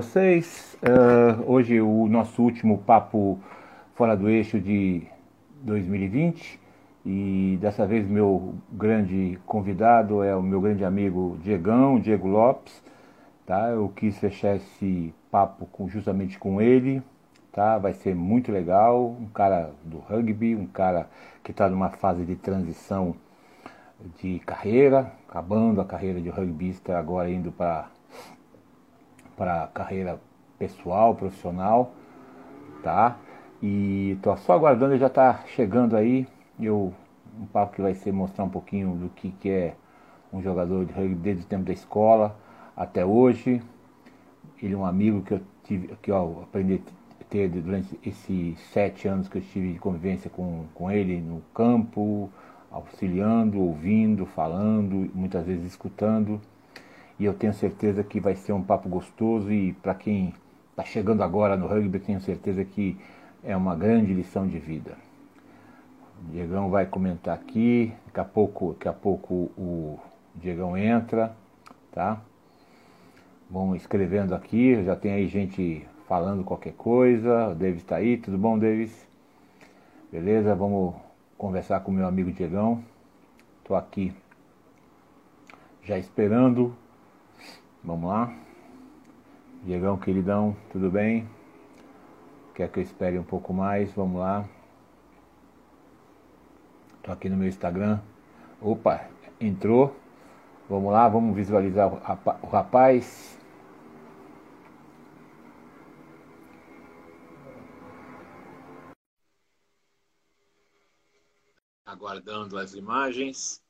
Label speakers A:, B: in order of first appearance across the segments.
A: vocês. Uh, hoje o nosso último papo fora do eixo de 2020 e dessa vez meu grande convidado é o meu grande amigo Diegão, Diego Lopes. Tá? Eu quis fechar esse papo com, justamente com ele. Tá? Vai ser muito legal. Um cara do rugby, um cara que está numa fase de transição de carreira, acabando a carreira de rugbyista, agora indo para para carreira pessoal, profissional, tá? E tô só aguardando, já está chegando aí. Eu um papo que vai ser mostrar um pouquinho do que, que é um jogador de rugby desde o tempo da escola até hoje. Ele é um amigo que eu tive, que eu aprendi a ter durante esses sete anos que eu tive de convivência com, com ele no campo, auxiliando, ouvindo, falando, muitas vezes escutando e eu tenho certeza que vai ser um papo gostoso e para quem está chegando agora no rugby, tenho certeza que é uma grande lição de vida. O Diegão vai comentar aqui, daqui a pouco, daqui a pouco o Diegão entra, tá? Vão escrevendo aqui, já tem aí gente falando qualquer coisa. O Davis está aí, tudo bom, Davis? Beleza? Vamos conversar com o meu amigo Diegão. Estou aqui já esperando Vamos lá? Diegão, queridão, tudo bem? Quer que eu espere um pouco mais? Vamos lá. Tô aqui no meu Instagram. Opa, entrou. Vamos lá, vamos visualizar o rapaz. Aguardando as imagens.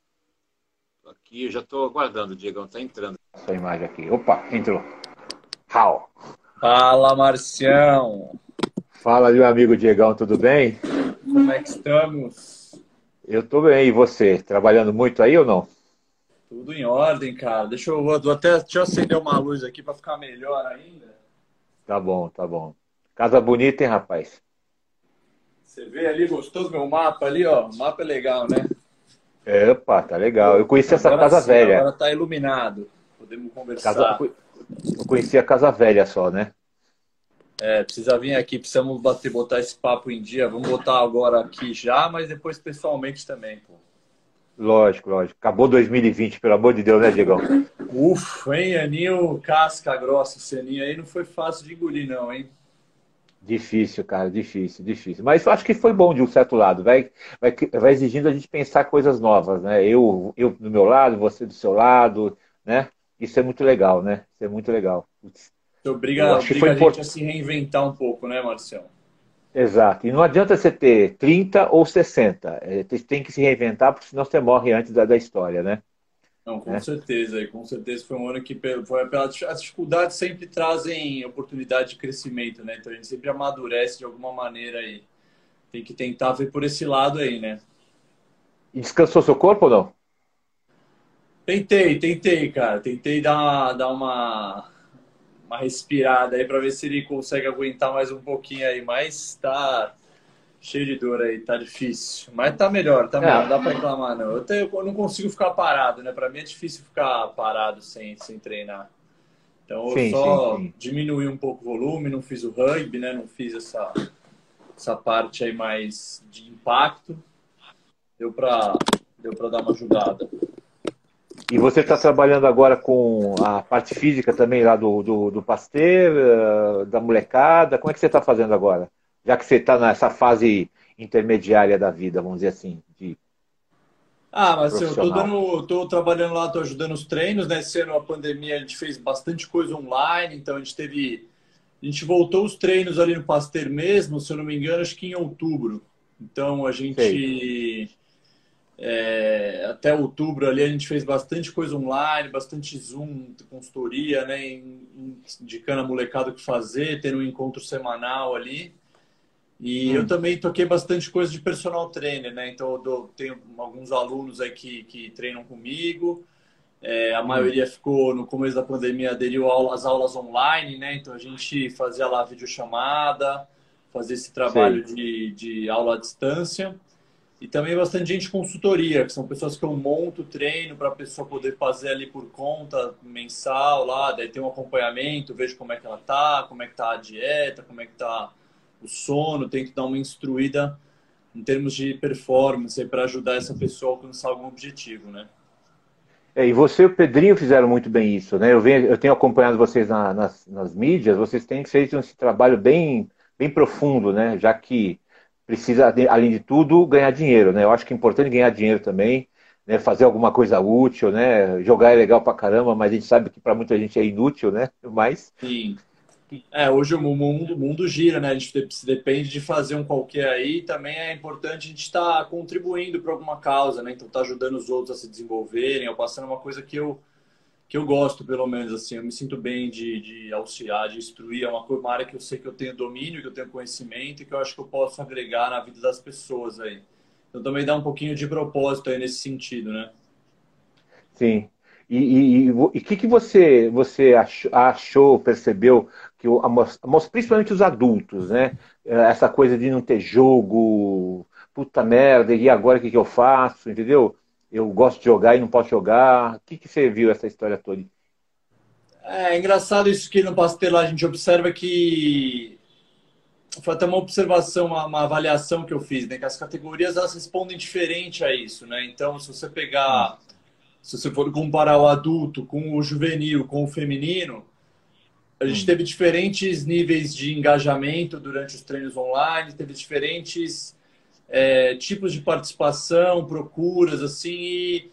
A: Aqui, eu já estou aguardando, o Diegão está entrando sua imagem aqui. Opa, entrou. How?
B: Fala, Marcião.
A: Fala, meu amigo Diegão, tudo bem?
B: Como é que estamos?
A: Eu tô bem, e você? Trabalhando muito aí ou não?
B: Tudo em ordem, cara. Deixa eu, vou até deixa eu acender uma luz aqui para ficar melhor ainda.
A: Tá bom, tá bom. Casa bonita, hein, rapaz?
B: Você vê ali, gostou do meu mapa ali, ó? O mapa é legal, né?
A: Opa, tá legal. Eu conheci essa
B: agora
A: casa
B: sim,
A: velha.
B: Agora tá iluminado. Podemos conversar.
A: Casa... Eu conheci a Casa Velha só, né?
B: É, precisa vir aqui, precisamos bater, botar esse papo em dia. Vamos botar agora aqui já, mas depois pessoalmente também, pô.
A: Lógico, lógico. Acabou 2020, pelo amor de Deus, né, Diegão?
B: Ufa, hein, Aninho, casca grossa, esse Aninho aí não foi fácil de engolir, não, hein?
A: Difícil, cara, difícil, difícil. Mas eu acho que foi bom de um certo lado. Vai, vai, vai exigindo a gente pensar coisas novas, né? Eu, eu do meu lado, você do seu lado, né? Isso é muito legal, né? Isso é muito legal.
B: Obriga, obriga a gente a se reinventar um pouco, né, Marcelo?
A: Exato. E não adianta você ter 30 ou 60. É, tem que se reinventar, porque senão você morre antes da, da história, né?
B: Não, com é. certeza. Com certeza foi um ano que, foi, as dificuldades sempre trazem oportunidade de crescimento, né? Então a gente sempre amadurece de alguma maneira aí. Tem que tentar ver por esse lado aí, né?
A: E descansou seu corpo ou não?
B: Tentei, tentei, cara. Tentei dar uma, dar uma, uma respirada aí para ver se ele consegue aguentar mais um pouquinho aí. Mas tá cheio de dor aí, tá difícil. Mas tá melhor, tá melhor. Não dá para reclamar, não. Eu, tenho, eu não consigo ficar parado, né? Para mim é difícil ficar parado sem, sem treinar. Então eu sim, só sim, sim. diminuí um pouco o volume, não fiz o rugby, né? Não fiz essa, essa parte aí mais de impacto. Deu para deu pra dar uma ajudada.
A: E você está trabalhando agora com a parte física também lá do, do, do Pasteur, eh, da molecada. Como é que você está fazendo agora? Já que você está nessa fase intermediária da vida, vamos dizer assim, de
B: ah, mas eu tô, dando, tô trabalhando lá, tô ajudando os treinos, né? Esse ano a pandemia a gente fez bastante coisa online, então a gente teve. A gente voltou os treinos ali no Pasteur mesmo, se eu não me engano, acho que em outubro. Então a gente. É, até outubro ali a gente fez bastante coisa online, bastante Zoom, consultoria, né? Indicando a molecada o que fazer, tendo um encontro semanal ali. E hum. eu também toquei bastante coisa de personal trainer, né? Então eu dou, tenho alguns alunos aí que, que treinam comigo. É, a hum. maioria ficou no começo da pandemia aderiu às aulas online, né? Então a gente fazia lá videochamada, fazia esse trabalho de, de aula à distância. E também bastante gente consultoria, que são pessoas que eu monto treino para a pessoa poder fazer ali por conta mensal lá, daí tem um acompanhamento, vejo como é que ela tá, como é que tá a dieta, como é que tá o sono, tento dar uma instruída em termos de performance para ajudar essa pessoa a alcançar algum objetivo, né?
A: É, e você e o Pedrinho fizeram muito bem isso, né? Eu, venho, eu tenho acompanhado vocês na, nas, nas mídias, vocês têm feito esse trabalho bem, bem profundo, né? Já que precisa, além de tudo, ganhar dinheiro, né? Eu acho que é importante ganhar dinheiro também, né? Fazer alguma coisa útil, né? Jogar é legal pra caramba, mas a gente sabe que para muita gente é inútil, né? Mas...
B: Sim. É, hoje o mundo, mundo gira, né? A gente depende de fazer um qualquer aí. Também é importante a gente estar tá contribuindo para alguma causa, né? Então, tá ajudando os outros a se desenvolverem, ou passando uma coisa que eu que eu gosto, pelo menos, assim, eu me sinto bem de, de auxiliar, de instruir, é uma, uma área que eu sei que eu tenho domínio, que eu tenho conhecimento e que eu acho que eu posso agregar na vida das pessoas aí. Então também dá um pouquinho de propósito aí nesse sentido, né?
A: Sim. E o que, que você, você achou, percebeu, que o, principalmente os adultos, né? Essa coisa de não ter jogo, puta merda, e agora o que, que eu faço, entendeu? eu gosto de jogar e não posso jogar. O que, que você viu essa história toda?
B: É, é engraçado isso que no Pastel a gente observa que foi até uma observação, uma, uma, avaliação que eu fiz, né? Que as categorias elas respondem diferente a isso, né? Então, se você pegar, se você for comparar o adulto com o juvenil, com o feminino, a gente hum. teve diferentes níveis de engajamento durante os treinos online, teve diferentes é, tipos de participação, procuras, assim, e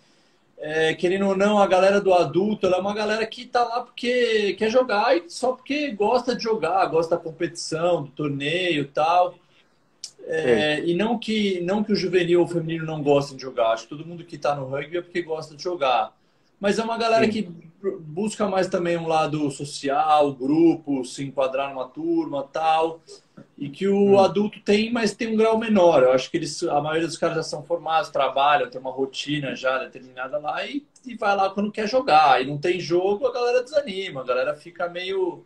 B: é, querendo ou não, a galera do adulto, é uma galera que está lá porque quer jogar e só porque gosta de jogar, gosta da competição, do torneio e tal. É, e não que, não que o juvenil ou o feminino não gostem de jogar, acho que todo mundo que está no rugby é porque gosta de jogar. Mas é uma galera Sim. que busca mais também um lado social, grupo, se enquadrar numa turma tal. E que o hum. adulto tem, mas tem um grau menor. Eu acho que eles, a maioria dos caras já são formados, trabalham, tem uma rotina já determinada lá e, e vai lá quando quer jogar. E não tem jogo, a galera desanima, a galera fica meio.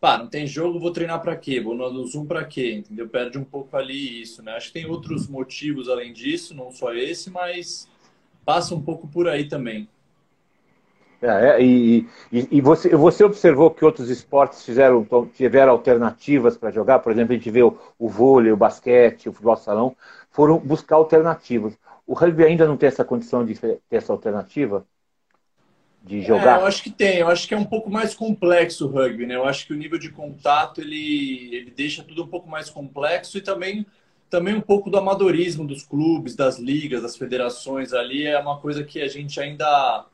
B: Pá, não tem jogo, vou treinar para quê? Vou no Zoom para quê? Entendeu? Perde um pouco ali isso, né? Acho que tem outros motivos além disso, não só esse, mas passa um pouco por aí também.
A: É, e, e, e, você, você observou que outros esportes fizeram, tiveram alternativas para jogar? Por exemplo, a gente vê o, o vôlei, o basquete, o futebol salão, foram buscar alternativas. O rugby ainda não tem essa condição de ter essa alternativa? De jogar?
B: É, eu acho que tem. Eu acho que é um pouco mais complexo o rugby, né? Eu acho que o nível de contato, ele, ele deixa tudo um pouco mais complexo e também também um pouco do amadorismo dos clubes, das ligas, das federações ali é uma coisa que a gente ainda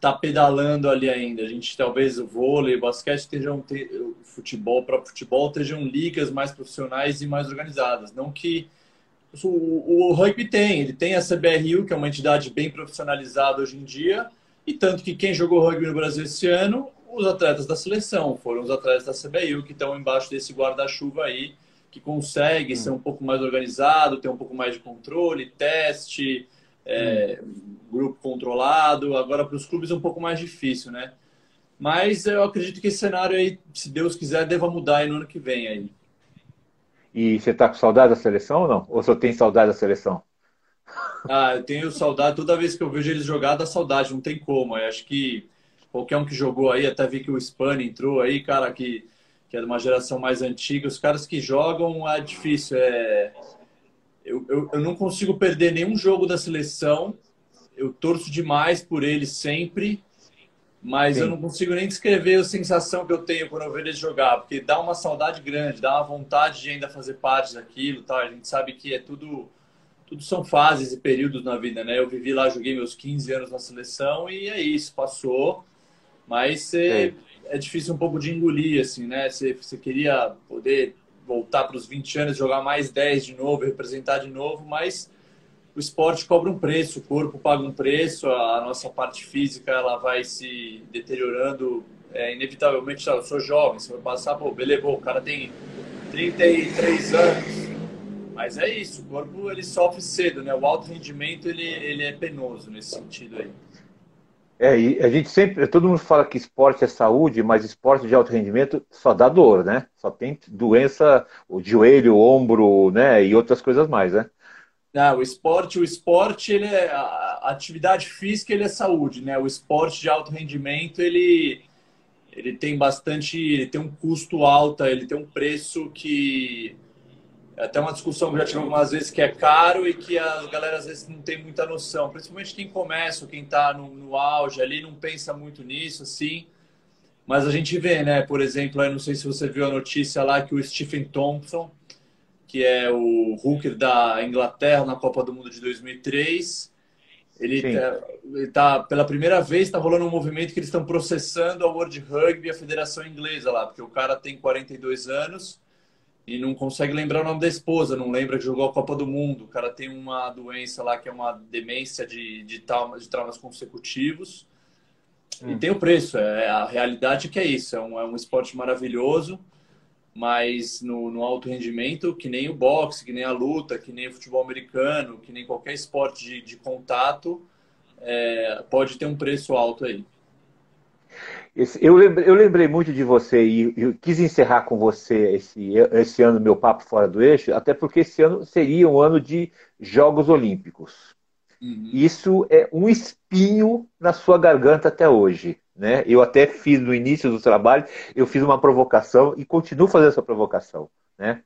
B: tá pedalando ali ainda. A gente talvez o vôlei, o basquete estejam o futebol para futebol estejam ligas mais profissionais e mais organizadas. Não que o, o, rugby tem, ele tem a CBRU, que é uma entidade bem profissionalizada hoje em dia, e tanto que quem jogou rugby no Brasil esse ano, os atletas da seleção, foram os atletas da CBRU que estão embaixo desse guarda-chuva aí, que consegue hum. ser um pouco mais organizado, ter um pouco mais de controle, teste, é, grupo controlado. Agora, para os clubes é um pouco mais difícil, né? Mas eu acredito que esse cenário aí, se Deus quiser, deva mudar aí no ano que vem aí.
A: E você está com saudade da seleção ou não? Ou só tem saudade da seleção?
B: Ah, eu tenho saudade. Toda vez que eu vejo eles jogar, dá saudade. Não tem como. Eu acho que qualquer um que jogou aí, até vi que o Spani entrou aí, cara, que, que é de uma geração mais antiga. Os caras que jogam é difícil. É, eu, eu, eu, não consigo perder nenhum jogo da seleção. Eu torço demais por eles sempre, mas Sim. eu não consigo nem descrever a sensação que eu tenho quando eu vejo eles jogar, porque dá uma saudade grande, dá uma vontade de ainda fazer parte daquilo, tá? A gente sabe que é tudo tudo são fases e períodos na vida, né? Eu vivi lá, joguei meus 15 anos na seleção e é isso, passou. Mas é, é difícil um pouco de engolir, assim, né? Você, queria poder voltar para os 20 anos, jogar mais 10 de novo, representar de novo, mas o esporte cobra um preço, o corpo paga um preço, a nossa parte física ela vai se deteriorando é, inevitavelmente. Eu sou jovem, você vai passar, pô, beleza, o cara tem 33 anos, mas é isso, o corpo ele sofre cedo, né? O alto rendimento ele, ele é penoso nesse sentido aí.
A: É, e a gente sempre, todo mundo fala que esporte é saúde, mas esporte de alto rendimento só dá dor, né? Só tem doença, o joelho, o ombro, né? E outras coisas mais, né?
B: Não, o esporte, o esporte, ele é a atividade física, ele é saúde, né? O esporte de alto rendimento, ele ele tem bastante, ele tem um custo alto, ele tem um preço que é até uma discussão que já tive algumas vezes que é caro e que a galera às vezes não tem muita noção, principalmente quem começa, quem está no, no, auge ali não pensa muito nisso, assim. Mas a gente vê, né? Por exemplo, eu não sei se você viu a notícia lá que o Stephen Thompson, que é o hooker da Inglaterra na Copa do Mundo de 2003, ele tá, ele tá, pela primeira vez, está rolando um movimento que eles estão processando a World Rugby a Federação Inglesa lá, porque o cara tem 42 anos e não consegue lembrar o nome da esposa, não lembra que jogou a Copa do Mundo. O cara tem uma doença lá que é uma demência de, de, traumas, de traumas consecutivos. Hum. E tem o preço, é a realidade que é isso. É um, é um esporte maravilhoso, mas no, no alto rendimento, que nem o boxe, que nem a luta, que nem o futebol americano, que nem qualquer esporte de, de contato, é, pode ter um preço alto aí.
A: Eu, lembrei, eu, lembrei, muito de você e eu quis encerrar com você esse, esse ano meu papo fora do eixo, até porque esse ano seria um ano de Jogos Olímpicos. Uhum. Isso é um espinho na sua garganta até hoje. Né? Eu até fiz no início do trabalho, eu fiz uma provocação e continuo fazendo essa provocação, né?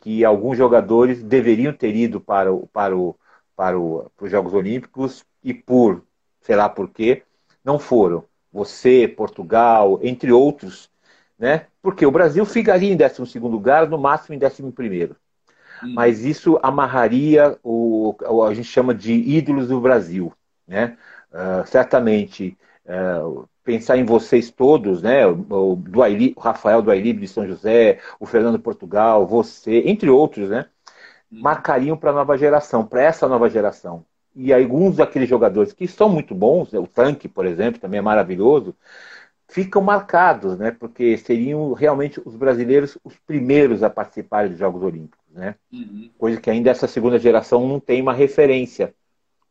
A: Que alguns jogadores deveriam ter ido para, o, para, o, para, o, para os Jogos Olímpicos e por, sei lá por quê, não foram. Você, Portugal, entre outros, né? Porque o Brasil ficaria em 12 lugar, no máximo em 11 primeiro. Hum. Mas isso amarraria o, o, a gente chama de ídolos do Brasil, né? Uh, certamente uh, pensar em vocês todos, né? O, o Rafael do Ailib de São José, o Fernando Portugal, você, entre outros, né? Hum. Marcariam para a nova geração, para essa nova geração. E alguns daqueles jogadores que são muito bons, né? o Tanque, por exemplo, também é maravilhoso, ficam marcados, né? Porque seriam realmente os brasileiros os primeiros a participarem dos Jogos Olímpicos, né? Uhum. Coisa que ainda essa segunda geração não tem uma referência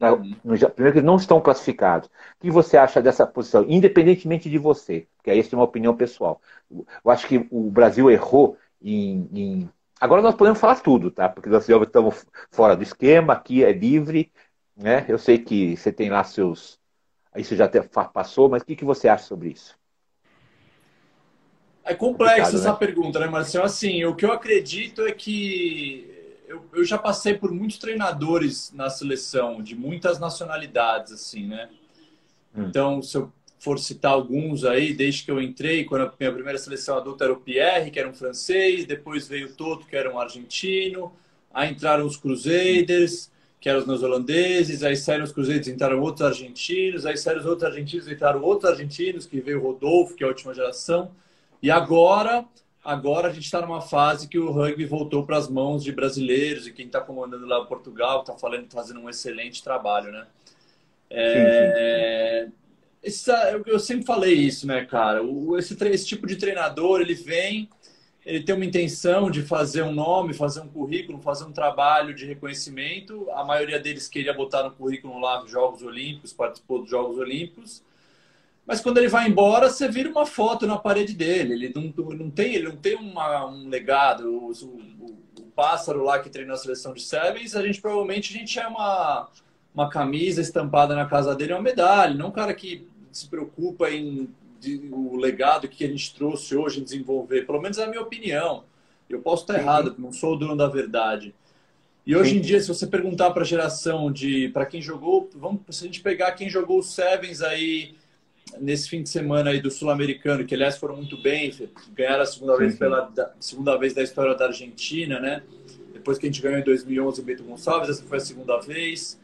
A: Uhum. Primeiro que não estão classificados. O que você acha dessa posição, independentemente de você? Porque isso é uma opinião pessoal. Eu acho que o Brasil errou em, em... Agora nós podemos falar tudo, tá? Porque nós estamos fora do esquema, aqui é livre, né? Eu sei que você tem lá seus... Isso já passou, mas o que, que você acha sobre isso?
B: É complexo essa né? pergunta, né, Marcelo? Assim, o que eu acredito é que eu, eu já passei por muitos treinadores na seleção, de muitas nacionalidades, assim, né? Hum. Então, se eu for citar alguns aí, desde que eu entrei, quando a minha primeira seleção adulta era o Pierre, que era um francês, depois veio o Toto, que era um argentino, aí entraram os Crusaders, que eram os neozelandeses, aí saíram os Crusaders, entraram outros argentinos, aí saíram os outros argentinos, entraram outros argentinos, que veio o Rodolfo, que é a última geração, e agora Agora a gente está numa fase que o rugby voltou para as mãos de brasileiros e quem está comandando lá o Portugal está falando, fazendo um excelente trabalho, né? É, sim, sim. Esse, eu, sempre falei isso, né, cara? O, esse, esse tipo de treinador ele vem, ele tem uma intenção de fazer um nome, fazer um currículo, fazer um trabalho de reconhecimento. A maioria deles queria botar no currículo lá Jogos Olímpicos, participou dos Jogos Olímpicos mas quando ele vai embora, você vira uma foto na parede dele. Ele não, não tem, ele não tem uma, um legado. O, o, o, pássaro lá que treinou a seleção de Sevens, a gente provavelmente a gente é uma, uma camisa estampada na casa dele, uma medalha. Não um cara que se preocupa em de, o legado que a gente trouxe hoje em desenvolver. Pelo menos é a minha opinião. Eu posso estar errado, não sou o dono da verdade. E hoje em dia, se você perguntar para a geração de para quem jogou, vamos se a gente pegar quem jogou os Sevens aí nesse fim de semana aí do Sul-Americano, que aliás foram muito bem, ganharam a segunda vez pela da, segunda vez da história da Argentina, né? Depois que a gente ganhou em 2011 o Beto Gonçalves, essa foi a segunda vez.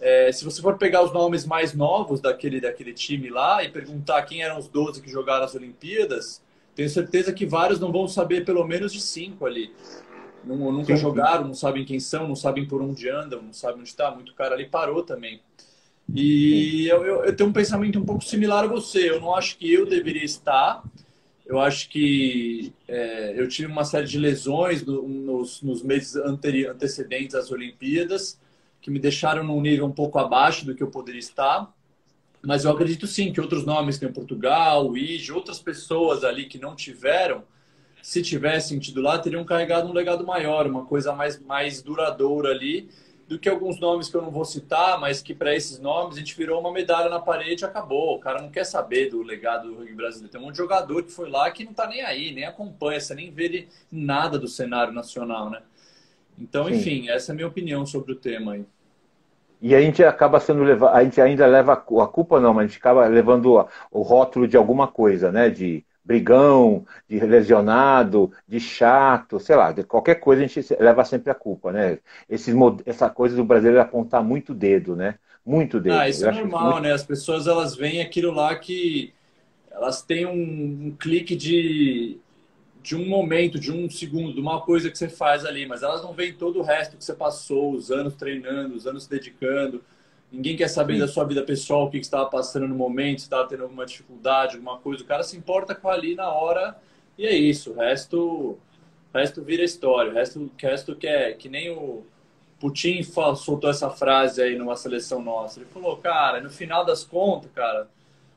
B: É, se você for pegar os nomes mais novos daquele, daquele time lá e perguntar quem eram os 12 que jogaram as Olimpíadas, tenho certeza que vários não vão saber pelo menos de cinco ali. Não, nunca sim, jogaram, não sabem quem são, não sabem por onde andam, não sabem onde está. Muito cara ali parou também. E eu, eu, eu, tenho um pensamento um pouco similar a você. Eu não acho que eu deveria estar. Eu acho que é, eu tive uma série de lesões no, nos, nos, meses antecedentes às Olimpíadas que me deixaram num nível um pouco abaixo do que eu poderia estar. Mas eu acredito sim que outros nomes, tem Portugal, o IG, outras pessoas ali que não tiveram, se tivessem tido lá, teriam carregado um legado maior, uma coisa mais, mais duradoura ali do que alguns nomes que eu não vou citar, mas que para esses nomes a gente virou uma medalha na parede e acabou. O cara não quer saber do legado do rugby brasileiro. Tem um monte de jogador que foi lá que não está nem aí, nem acompanha, você nem vê nada do cenário nacional, né? Então, Sim. enfim, essa é a minha opinião sobre o tema aí.
A: E a gente acaba sendo levado, a gente ainda leva a culpa não, mas a gente acaba levando o rótulo de alguma coisa, né? De brigão, de lesionado, de chato, sei lá, de qualquer coisa a gente leva sempre a culpa, né? Esse, essa coisa do brasileiro apontar muito dedo, né? Muito dedo.
B: Ah, isso Eu é normal, muito... né? As pessoas elas veem aquilo lá que elas têm um, um, clique de, de um momento, de um segundo, de uma coisa que você faz ali, mas elas não veem todo o resto que você passou, os anos treinando, os anos se dedicando. Ninguém quer saber Sim. da sua vida pessoal, o que, que você estava passando no momento, se estava tendo alguma dificuldade, alguma coisa. O cara se importa com ali na hora e é isso. O resto, o resto vira história. O resto, o resto que é que nem o Putin soltou essa frase aí numa seleção nossa. Ele falou, cara, no final das contas, cara,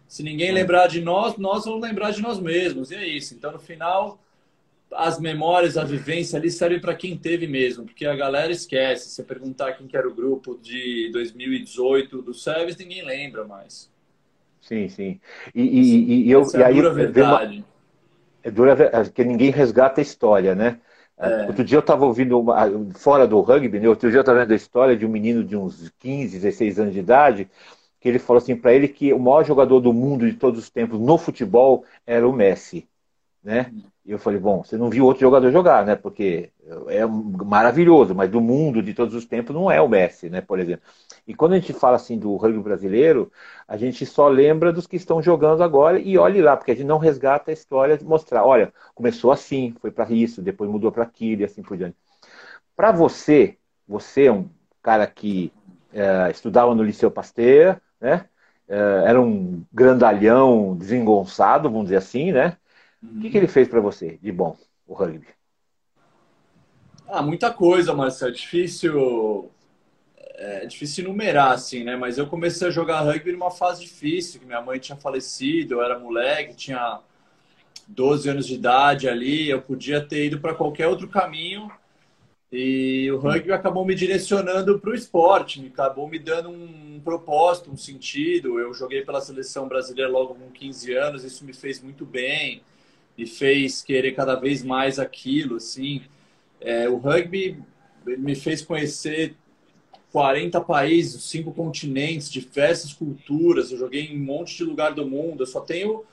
B: se ninguém lembrar de nós, nós vamos lembrar de nós mesmos. E é isso. Então, no final, as memórias, a vivência ali servem para quem teve mesmo, porque a galera esquece. Se perguntar quem que era o grupo de 2018 do Service, ninguém lembra mais.
A: Sim, sim. E, e, e eu
B: Essa é a dura verdade. Uma...
A: É dura que ninguém resgata a história, né? É. Outro dia eu estava ouvindo, uma... fora do rugby, né? outro dia eu estava vendo a história de um menino de uns 15, 16 anos de idade, que ele falou assim para ele que o maior jogador do mundo de todos os tempos no futebol era o Messi, né? E eu falei, bom, você não viu outro jogador jogar, né? Porque é maravilhoso, mas do mundo de todos os tempos não é o Messi, né? Por exemplo. E quando a gente fala assim do rugby brasileiro, a gente só lembra dos que estão jogando agora e olhe lá, porque a gente não resgata a história de mostrar, olha, começou assim, foi para isso, depois mudou para aquilo e assim por diante. Para você, você é um cara que é, estudava no Liceu Pasteur, né? É, era um grandalhão desengonçado, vamos dizer assim, né? O que, que ele fez para você de bom, o rugby?
B: Ah, muita coisa, Marcelo. É difícil, é difícil numerar, assim, né? Mas eu comecei a jogar rugby numa fase difícil, que minha mãe tinha falecido, eu era moleque, tinha 12 anos de idade ali, eu podia ter ido para qualquer outro caminho e o rugby acabou me direcionando para o esporte, me acabou me dando um propósito, um sentido. Eu joguei pela seleção brasileira logo com 15 anos, isso me fez muito bem me fez querer cada vez mais aquilo, assim. É, o rugby me fez conhecer 40 países, cinco continentes, diversas culturas. Eu joguei em um monte de lugar do mundo. Eu só tenho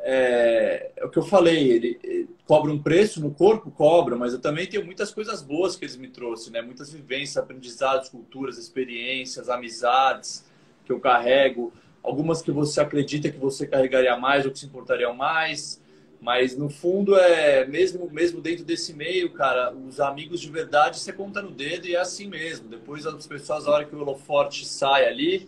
B: é, é, o que eu falei. Ele, cobra um preço no corpo, cobra, mas eu também tenho muitas coisas boas que eles me trouxeram, né? Muitas vivências, aprendizados, culturas, experiências, amizades que eu carrego. Algumas que você acredita que você carregaria mais ou que se importaria mais. Mas no fundo é mesmo mesmo dentro desse meio, cara, os amigos de verdade você conta no dedo e é assim mesmo. Depois as pessoas, a hora que o holoforte sai ali,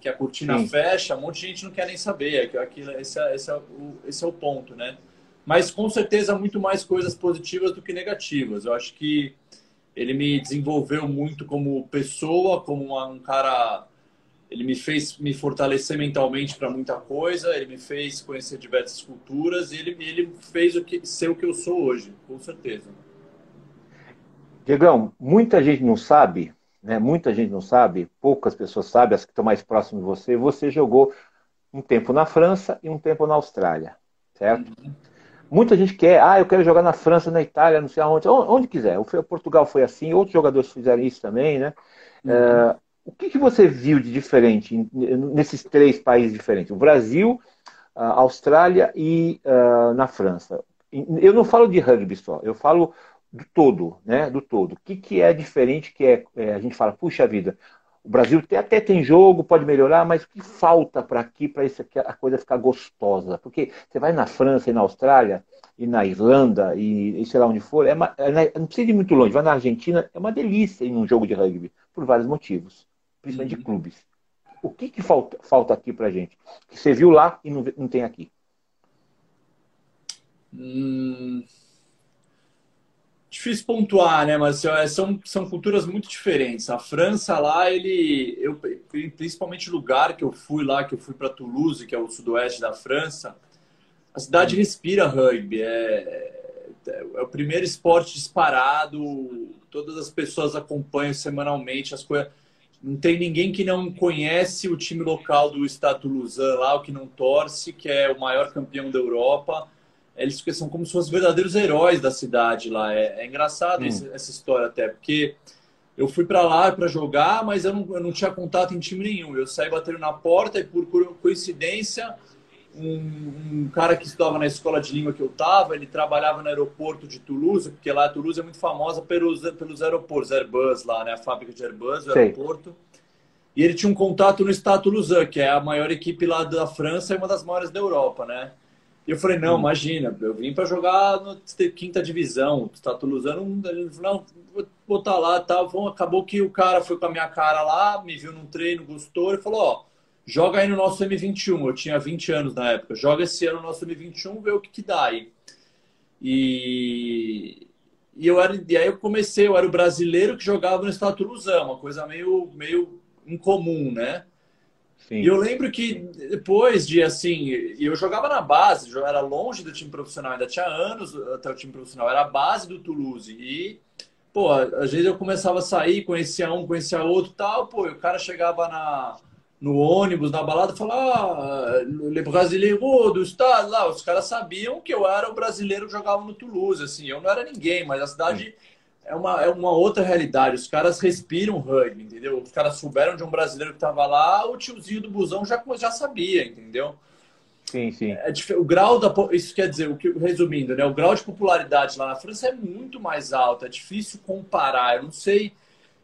B: que a cortina Sim. fecha, um monte de gente não quer nem saber. É aquilo, esse, é, esse, é o, esse é o ponto, né? Mas com certeza muito mais coisas positivas do que negativas. Eu acho que ele me desenvolveu muito como pessoa, como um cara ele me fez me fortalecer mentalmente para muita coisa, ele me fez conhecer diversas culturas e ele, ele fez o que, ser o que eu sou hoje, com certeza.
A: Diegão, muita gente não sabe, né? muita gente não sabe, poucas pessoas sabem, as que estão mais próximas de você, você jogou um tempo na França e um tempo na Austrália, certo? Uhum. Muita gente quer, ah, eu quero jogar na França, na Itália, não sei aonde, onde quiser. O Portugal foi assim, outros jogadores fizeram isso também, né? Uhum. É, o que, que você viu de diferente nesses três países diferentes? O Brasil, a Austrália e uh, na França. Eu não falo de rugby só, eu falo do todo, né? Do todo. O que, que é diferente que é, é a gente fala, puxa vida, o Brasil até tem jogo, pode melhorar, mas o que falta para aqui para a coisa ficar gostosa? Porque você vai na França e na Austrália e na Irlanda e, e sei lá onde for, é uma, é, não precisa ir muito longe, vai na Argentina, é uma delícia ir num jogo de rugby, por vários motivos principalmente de uhum. clubes. O que, que falta, falta aqui para gente? Que você viu lá e não, não tem aqui?
B: Hum... Difícil pontuar, né? Mas é, são, são culturas muito diferentes. A França lá, ele, eu, principalmente o lugar que eu fui lá, que eu fui para Toulouse, que é o sudoeste da França, a cidade uhum. respira rugby. É, é, é o primeiro esporte disparado, todas as pessoas acompanham semanalmente as coisas. Não tem ninguém que não conhece o time local do Estado Lausanne lá, o que não torce, que é o maior campeão da Europa. Eles são como se fossem verdadeiros heróis da cidade lá. É, é engraçado hum. essa, essa história até, porque eu fui para lá para jogar, mas eu não, eu não, tinha contato em time nenhum. Eu saí batendo na porta e, por coincidência, um, um, cara que estudava na escola de língua que eu estava, ele trabalhava no aeroporto de Toulouse, porque lá Toulouse é muito famosa pelos, pelos aeroportos, Airbus lá, né? A fábrica de Airbus, o aeroporto. E ele tinha um contato no Stade Toulousain, que é a maior equipe lá da França e uma das maiores da Europa, né? E eu falei, não, hum. imagina, eu vim para jogar no quinta divisão, o Stade Toulousain, não, ele falou, não, vou botar lá, tal. Tá. Acabou que o cara foi com a minha cara lá, me viu num treino, gostou, e falou, ó, joga aí no nosso M21. Eu tinha 20 anos na época. Joga esse ano no nosso M21, vê o que, que dá aí. E, e, eu era, e aí eu comecei, eu era o brasileiro que jogava no Estado Toulouse, uma coisa meio, meio incomum, né? Sim. E eu lembro que depois de assim, eu jogava na base, eu era longe do time profissional, ainda tinha anos até o time profissional, era a base do Toulouse. E, pô, às vezes eu começava a sair, conhecia um, conhecia outro tal, pô, e o cara chegava na, no ônibus, na balada, falar ah, Le Brasileiro do estado lá. Os caras sabiam que eu era o brasileiro que jogava no Toulouse. Assim, eu não era ninguém, mas a cidade é uma, é uma outra realidade. Os caras respiram rugby, entendeu? Os caras souberam de um brasileiro que estava lá, o tiozinho do busão já, já sabia, entendeu?
A: Sim, sim.
B: É, o grau da. Isso quer dizer, o que, resumindo, né? O grau de popularidade lá na França é muito mais alto, é difícil comparar. Eu não sei.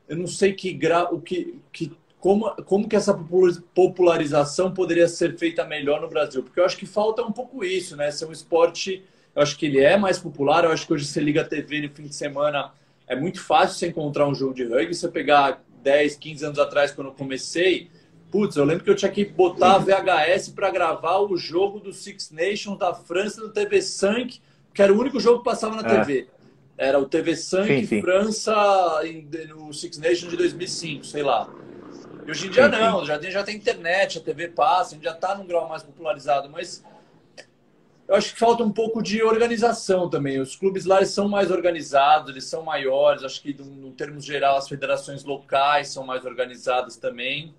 B: Eu não sei que grau, o que, que como, como que essa popularização poderia ser feita melhor no Brasil? Porque eu acho que falta um pouco isso, né? Ser um esporte, eu acho que ele é mais popular, eu acho que hoje você liga a TV no fim de semana, é muito fácil você encontrar um jogo de rugby. Se eu pegar 10, 15 anos atrás, quando eu comecei, putz, eu lembro que eu tinha que botar a VHS para gravar o jogo do Six Nations da França no TV 5, que era o único jogo que passava na é. TV. Era o TV 5 França no Six Nations de 2005, sei lá. E hoje em dia sim, não, já tem, já tem internet, a TV passa, a gente já está num grau mais popularizado, mas eu acho que falta um pouco de organização também. Os clubes lá são mais organizados, eles são maiores, acho que no, termos geral as federações locais são mais organizadas também.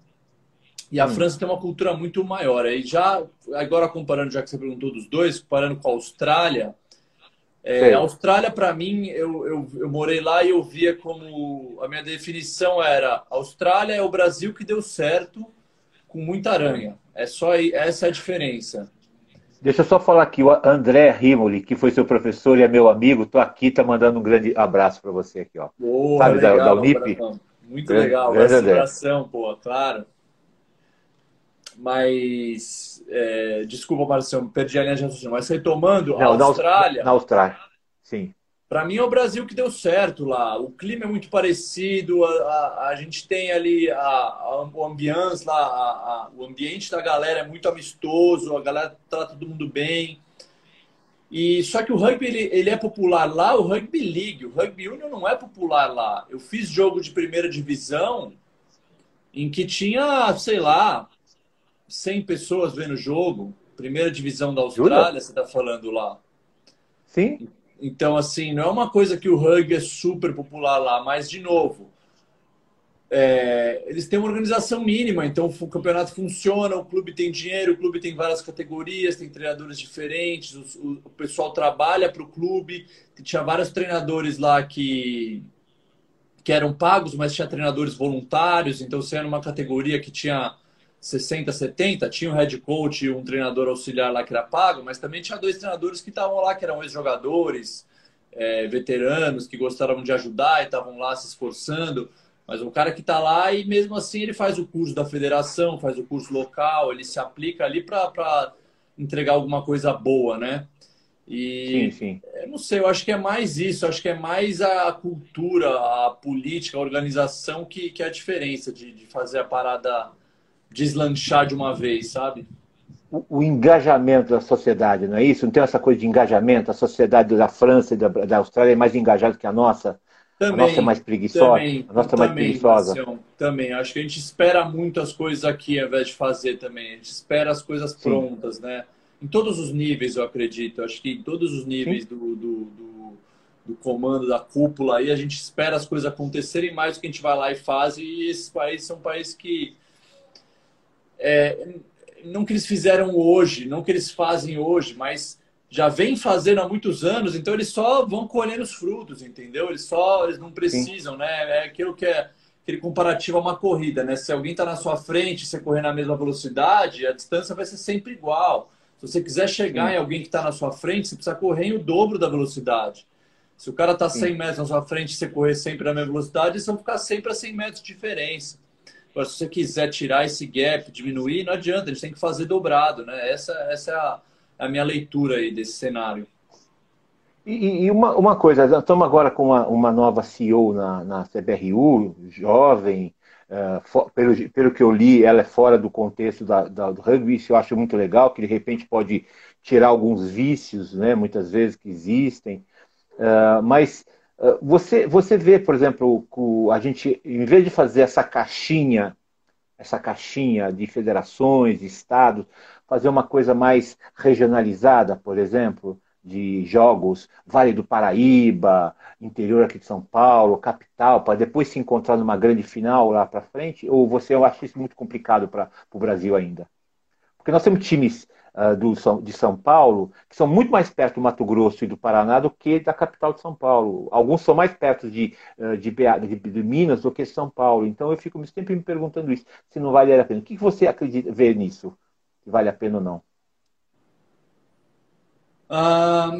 B: E a hum. França tem uma cultura muito maior. Aí já, agora comparando, já que você perguntou dos dois, comparando com a Austrália, é, a Austrália, para mim, eu, eu, eu, morei lá e eu via como. A minha definição era: Austrália é o Brasil que deu certo com muita aranha. É só essa é a diferença.
A: Deixa eu só falar aqui, o André Rimoli, que foi seu professor e é meu amigo, tô aqui, tá mandando um grande abraço para você aqui, ó.
B: Boa, Sabe legal, da, da Unip? Muito grande, legal, grande abração, pô, claro. Mas, é, desculpa, Marcelo, perdi a linha de raciocínio, mas retomando, Não, a Austrália.
A: Na Austrália, sim.
B: Para mim é o Brasil que deu certo lá. O clima é muito parecido, a, a, a gente tem ali a, a o ambiente lá, o ambiente da galera é muito amistoso, a galera trata todo mundo bem. E só que o rugby ele, ele, é popular lá, o rugby league, o rugby union não é popular lá. Eu fiz jogo de primeira divisão em que tinha, sei lá, 100 pessoas vendo o jogo, primeira divisão da Austrália, Jura? você está falando lá.
A: Sim.
B: Então, assim, não é uma coisa que o rugby é super popular lá, mas, de novo, é, eles têm uma organização mínima, então o campeonato funciona, o clube tem dinheiro, o clube tem várias categorias, tem treinadores diferentes, o, o pessoal trabalha para o clube, tinha vários treinadores lá que, que eram pagos, mas tinha treinadores voluntários, então você era uma categoria que tinha 60, 70, tinha um head coach e um treinador auxiliar lá que era pago, mas também tinha dois treinadores que estavam lá, que eram ex-jogadores, é, veteranos, que gostaram de ajudar e estavam lá se esforçando. Mas o cara que está lá e mesmo assim ele faz o curso da federação, faz o curso local, ele se aplica ali para entregar alguma coisa boa, né?
A: E sim, sim.
B: Eu não sei, eu acho que é mais isso, acho que é mais a cultura, a política, a organização que, que é a diferença de, de fazer a parada deslanchar de uma vez, sabe?
A: O, engajamento da sociedade, não é isso? Não tem essa coisa de engajamento? A sociedade da França e da, da Austrália é mais engajada que a nossa? Também, a nossa é mais preguiçosa? Também, a nossa é mais preguiçosa?
B: Marcião, também. Acho que a gente espera muito as coisas aqui ao invés de fazer também. A gente espera as coisas prontas, Sim. né? Em todos os níveis, eu acredito. Acho que em todos os níveis do, do, do, do comando da cúpula aí, a gente espera as coisas acontecerem mais do que a gente vai lá e faz. E esses países são países que é, não que eles fizeram hoje, não que eles fazem hoje, mas já vem fazendo há muitos anos, então eles só vão colhendo os frutos, entendeu? Eles só eles não precisam, Sim. né? É aquilo que é aquele comparativo a uma corrida, né? Se alguém está na sua frente, você correr na mesma velocidade, a distância vai ser sempre igual. Se você quiser chegar Sim. em alguém que está na sua frente, você precisa correr em o dobro da velocidade. Se o cara está 100 metros na sua frente e você correr sempre na mesma velocidade, eles vão ficar sempre a 100 metros de diferença. Agora, se você quiser tirar esse gap, diminuir, não adianta, a gente tem que fazer dobrado, né? Essa, essa é a, a minha leitura aí desse cenário.
A: E, e uma, uma coisa, estamos agora com uma, uma nova CEO na, na CBRU, jovem, uh, for, pelo, pelo que eu li, ela é fora do contexto da, da, do rugby, isso eu acho muito legal, que de repente pode tirar alguns vícios, né, muitas vezes que existem, uh, mas você, você vê, por exemplo, a gente, em vez de fazer essa caixinha, essa caixinha de federações, estados, fazer uma coisa mais regionalizada, por exemplo, de jogos Vale do Paraíba, interior aqui de São Paulo, capital, para depois se encontrar numa grande final lá para frente? Ou você acha isso muito complicado para o Brasil ainda? Porque nós temos times uh, do, de São Paulo que são muito mais perto do Mato Grosso e do Paraná do que da capital de São Paulo. Alguns são mais perto de, uh, de, de, de, Minas do que São Paulo. Então eu fico sempre me perguntando isso, se não vale a pena. O que você acredita ver nisso? Que vale a pena ou não?
B: Ah,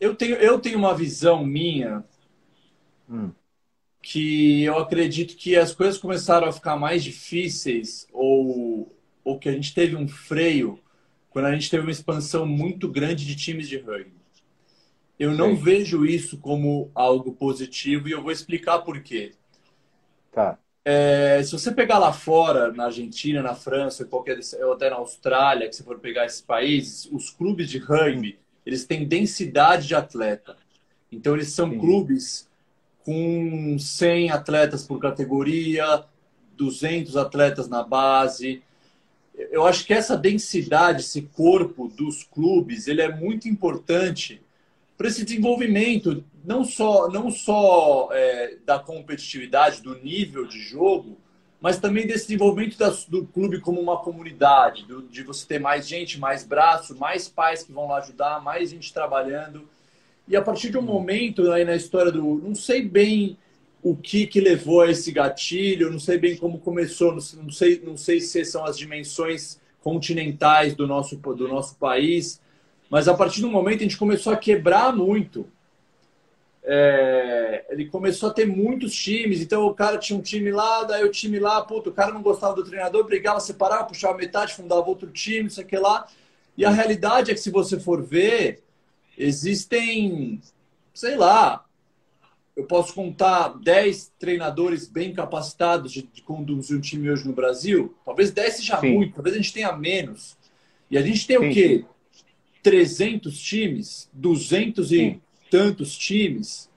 B: eu, tenho, eu tenho uma visão minha hum. que eu acredito que as coisas começaram a ficar mais difíceis ou, ou que a gente teve um freio quando a gente teve uma expansão muito grande de times de rugby. Eu não Sim. vejo isso como algo positivo e eu vou explicar por quê.
A: Tá.
B: É, se você pegar lá fora, na Argentina, na França, qualquer, ou até na Austrália, que você for pegar esses países, os clubes de rugby, eles têm densidade de atleta. Então, eles são Sim. clubes com 100 atletas por categoria, 200 atletas na base. Eu acho que essa densidade, esse corpo dos clubes, ele é muito importante para esse desenvolvimento não só não só é, da competitividade do nível de jogo mas também desse desenvolvimento do clube como uma comunidade do, de você ter mais gente mais braço mais pais que vão lá ajudar mais gente trabalhando. E a partir de um momento aí na história do não sei bem o que que levou a esse gatilho não sei bem como começou não sei não sei se são as dimensões continentais do nosso do nosso país mas a partir do momento a gente começou a quebrar muito. É, ele começou a ter muitos times, então o cara tinha um time lá, daí o time lá, puto, o cara não gostava do treinador, brigava, separava, puxava metade, fundava outro time, não sei o que lá. E a realidade é que se você for ver, existem, sei lá, eu posso contar 10 treinadores bem capacitados de, de, conduzir um time hoje no Brasil. Talvez 10 seja Sim. muito, talvez a gente tenha menos. E a gente tem Sim. o quê? 300 times, 200 Sim. e tantos times.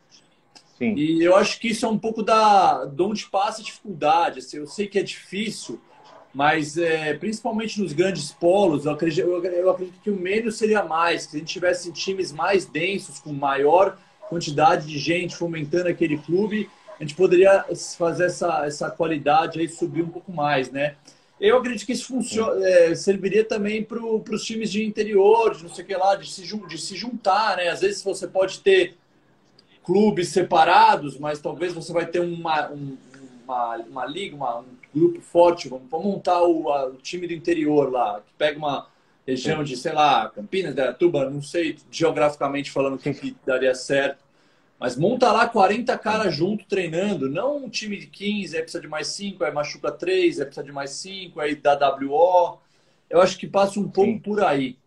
B: Sim. E eu acho que isso é um pouco da de onde passa a dificuldade. Assim, eu sei que é difícil, mas é, principalmente nos grandes polos, eu acredito, eu acredito que o menos seria mais. Se a gente tivesse times mais densos, com maior quantidade de gente fomentando aquele clube, a gente poderia fazer essa, essa qualidade aí subir um pouco mais, né? Eu acredito que isso funciona, é, serviria também para os times de interior, de não sei o que lá, de se, de se juntar, né? Às vezes você pode ter clubes separados, mas talvez você vai ter uma, um, uma, uma liga, uma, um grupo forte. Vamos, vamos montar o, a, o, time do interior lá, que pega uma região de, sei lá, Campinas, Tuba, não sei geograficamente falando o que, daria certo mas monta lá 40 caras junto treinando, não um time de 15, aí precisa de mais 5, aí machuca 3, aí precisa de mais 5, aí dá WO. Eu acho que passa um pouco Sim. por aí.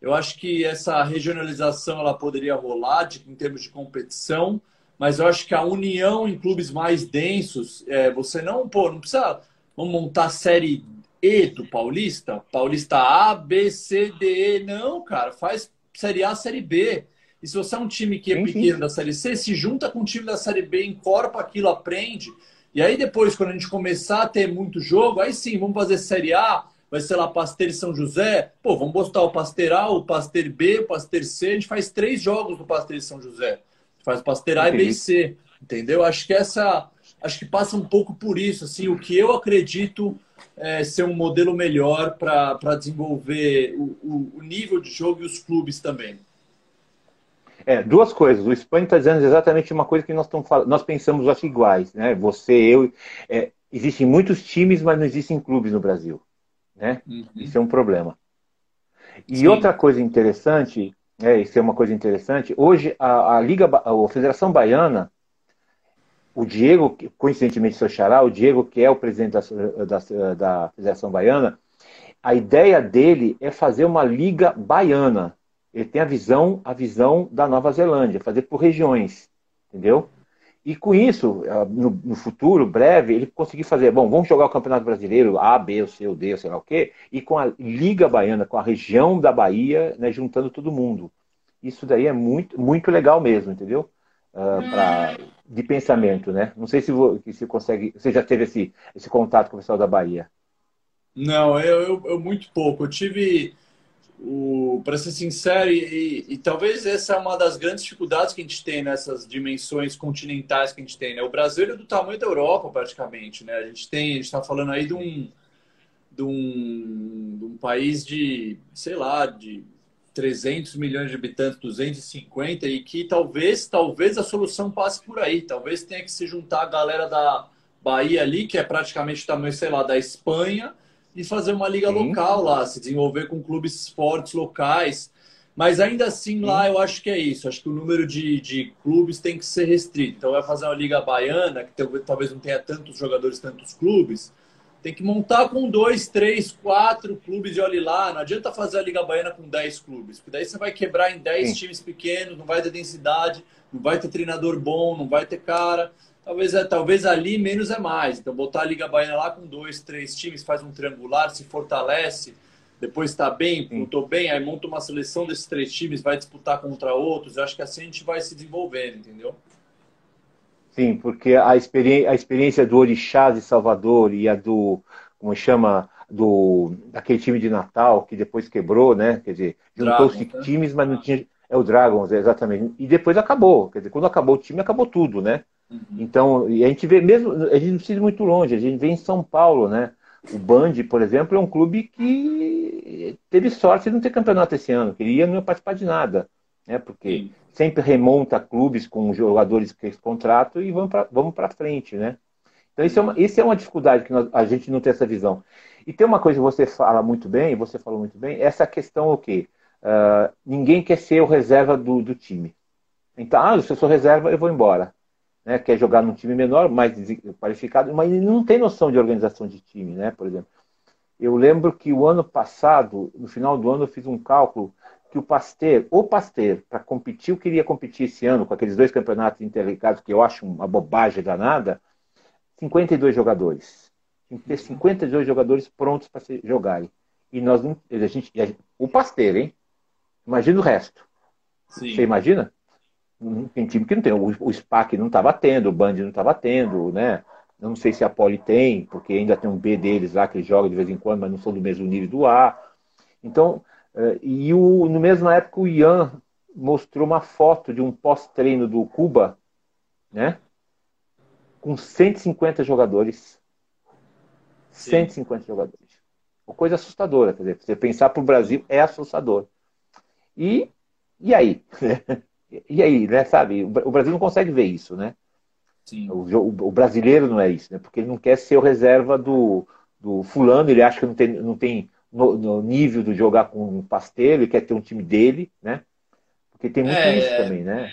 B: Eu acho que essa regionalização ela poderia rolar de, em termos de competição, mas eu acho que a união em clubes mais densos, é, você não, pô, não precisa vamos montar a série E do Paulista, Paulista A, B, C, D, E, não, cara, faz série A, série B. E se você é um time que é sim, pequeno sim. da Série C, se junta com o time da Série B, encorpa aquilo, aprende. E aí depois, quando a gente começar a ter muito jogo, aí sim, vamos fazer Série A, vai ser lá Pasteur São José. Pô, vamos botar o Pasteur A, o Pasteur B, o Pasteur C. A gente faz três jogos do Pasteur São José. Faz Pasteur A, B e C, entendeu? Acho que essa, acho que passa um pouco por isso, assim, o que eu acredito é, ser um modelo melhor para desenvolver o, o, o, nível de jogo e os clubes também.
A: É, duas coisas. O Espanha está dizendo exatamente uma coisa que nós, falando, nós pensamos acho, iguais, né? Você, eu. É, existem muitos times, mas não existem clubes no Brasil. Né? Uhum. Isso é um problema. E Sim. outra coisa interessante, é, isso é uma coisa interessante, hoje a, a Liga, a Federação Baiana, o Diego, coincidentemente seu xará, o Diego, que é o presidente da, da, da Federação Baiana, a ideia dele é fazer uma liga baiana. Ele tem a visão, a visão da Nova Zelândia, fazer por regiões, entendeu? E com isso, no, no, futuro, breve, ele conseguir fazer, bom, vamos jogar o Campeonato Brasileiro A, B, C, ou D, sei lá o quê, e com a Liga Baiana, com a região da Bahia, né, juntando todo mundo. Isso daí é muito, muito legal mesmo, entendeu? Uh, pra, de pensamento, né? Não sei se você consegue, você já teve esse, esse contato com o pessoal da Bahia.
B: Não, eu, eu, eu muito pouco. Eu tive para ser sincero, e, e, e, talvez essa é uma das grandes dificuldades que a gente tem nessas dimensões continentais que a gente tem. Né? O Brasil é do tamanho da Europa, praticamente. Né? A gente tem, a gente está falando aí de um, de um, de um país de, sei lá, de 300 milhões de habitantes, 250, e que talvez, talvez a solução passe por aí. Talvez tenha que se juntar a galera da Bahia ali, que é praticamente o tamanho, sei lá, da Espanha, e fazer uma liga Sim. local lá, se desenvolver com clubes fortes locais. Mas ainda assim, Sim. lá eu acho que é isso. Acho que o número de, de clubes tem que ser restrito. Então, vai fazer uma liga baiana, que talvez não tenha tantos jogadores, tantos clubes. Tem que montar com dois, três, quatro clubes e olhe lá. Não adianta fazer a Liga Baiana com dez clubes, porque daí você vai quebrar em dez times pequenos, não vai ter densidade, não vai ter treinador bom, não vai ter cara. Talvez, é, talvez ali menos é mais. Então, botar a Liga Baiana lá com dois, três times, faz um triangular, se fortalece, depois está bem, estou bem, aí monta uma seleção desses três times, vai disputar contra outros. Eu acho que assim a gente vai se desenvolvendo, entendeu?
A: Sim, porque a, experi a experiência do Orixá de Salvador e a do, como chama, do daquele time de Natal que depois quebrou, né? Quer dizer, juntou-se né? times, mas não tinha. É o Dragons, exatamente. E depois acabou. Quer dizer, quando acabou o time, acabou tudo, né? Uhum. Então, e a gente vê mesmo, a gente não precisa ir muito longe, a gente vê em São Paulo, né? O Band, por exemplo, é um clube que teve sorte de não ter campeonato esse ano, queria não ia participar de nada, né? Porque. Sempre remonta clubes com jogadores que contrato e vamos para vamos frente, né? Então, isso é uma, isso é uma dificuldade que nós, a gente não tem essa visão. E tem uma coisa que você fala muito bem, você falou muito bem, essa questão o quê? Uh, ninguém quer ser o reserva do, do time. Então, ah, se eu sou reserva, eu vou embora né, quer jogar num time menor, mais qualificado, mas ele não tem noção de organização de time, né, por exemplo. Eu lembro que o ano passado, no final do ano, eu fiz um cálculo que o Pasteur, o Pasteur, para competir, eu queria competir esse ano com aqueles dois campeonatos interligados, que eu acho uma bobagem danada, 52 jogadores. Tem que ter 52 jogadores prontos para jogarem. E nós não. A gente, o Pasteur, hein? Imagina o resto. Sim. Você imagina? Tem time que não tem. O, o SPAC não estava tendo, o Band não estava tendo, né? Não sei se a Poli tem, porque ainda tem um B deles lá que joga de vez em quando, mas não são do mesmo nível do A. Então, e o, no mesmo época o Ian mostrou uma foto de um pós-treino do Cuba, né? Com 150 jogadores. Sim. 150 jogadores. Uma coisa assustadora, quer dizer, você pensar para o Brasil é assustador. E, e aí? E aí, né, sabe? O Brasil não consegue ver isso, né? O, o, brasileiro não é isso, né? Porque ele não quer ser o reserva do, do fulano, ele acha que não tem, não tem no, no nível de jogar com um pasteiro, ele quer ter um time dele, né? Porque tem muito é, isso também, né?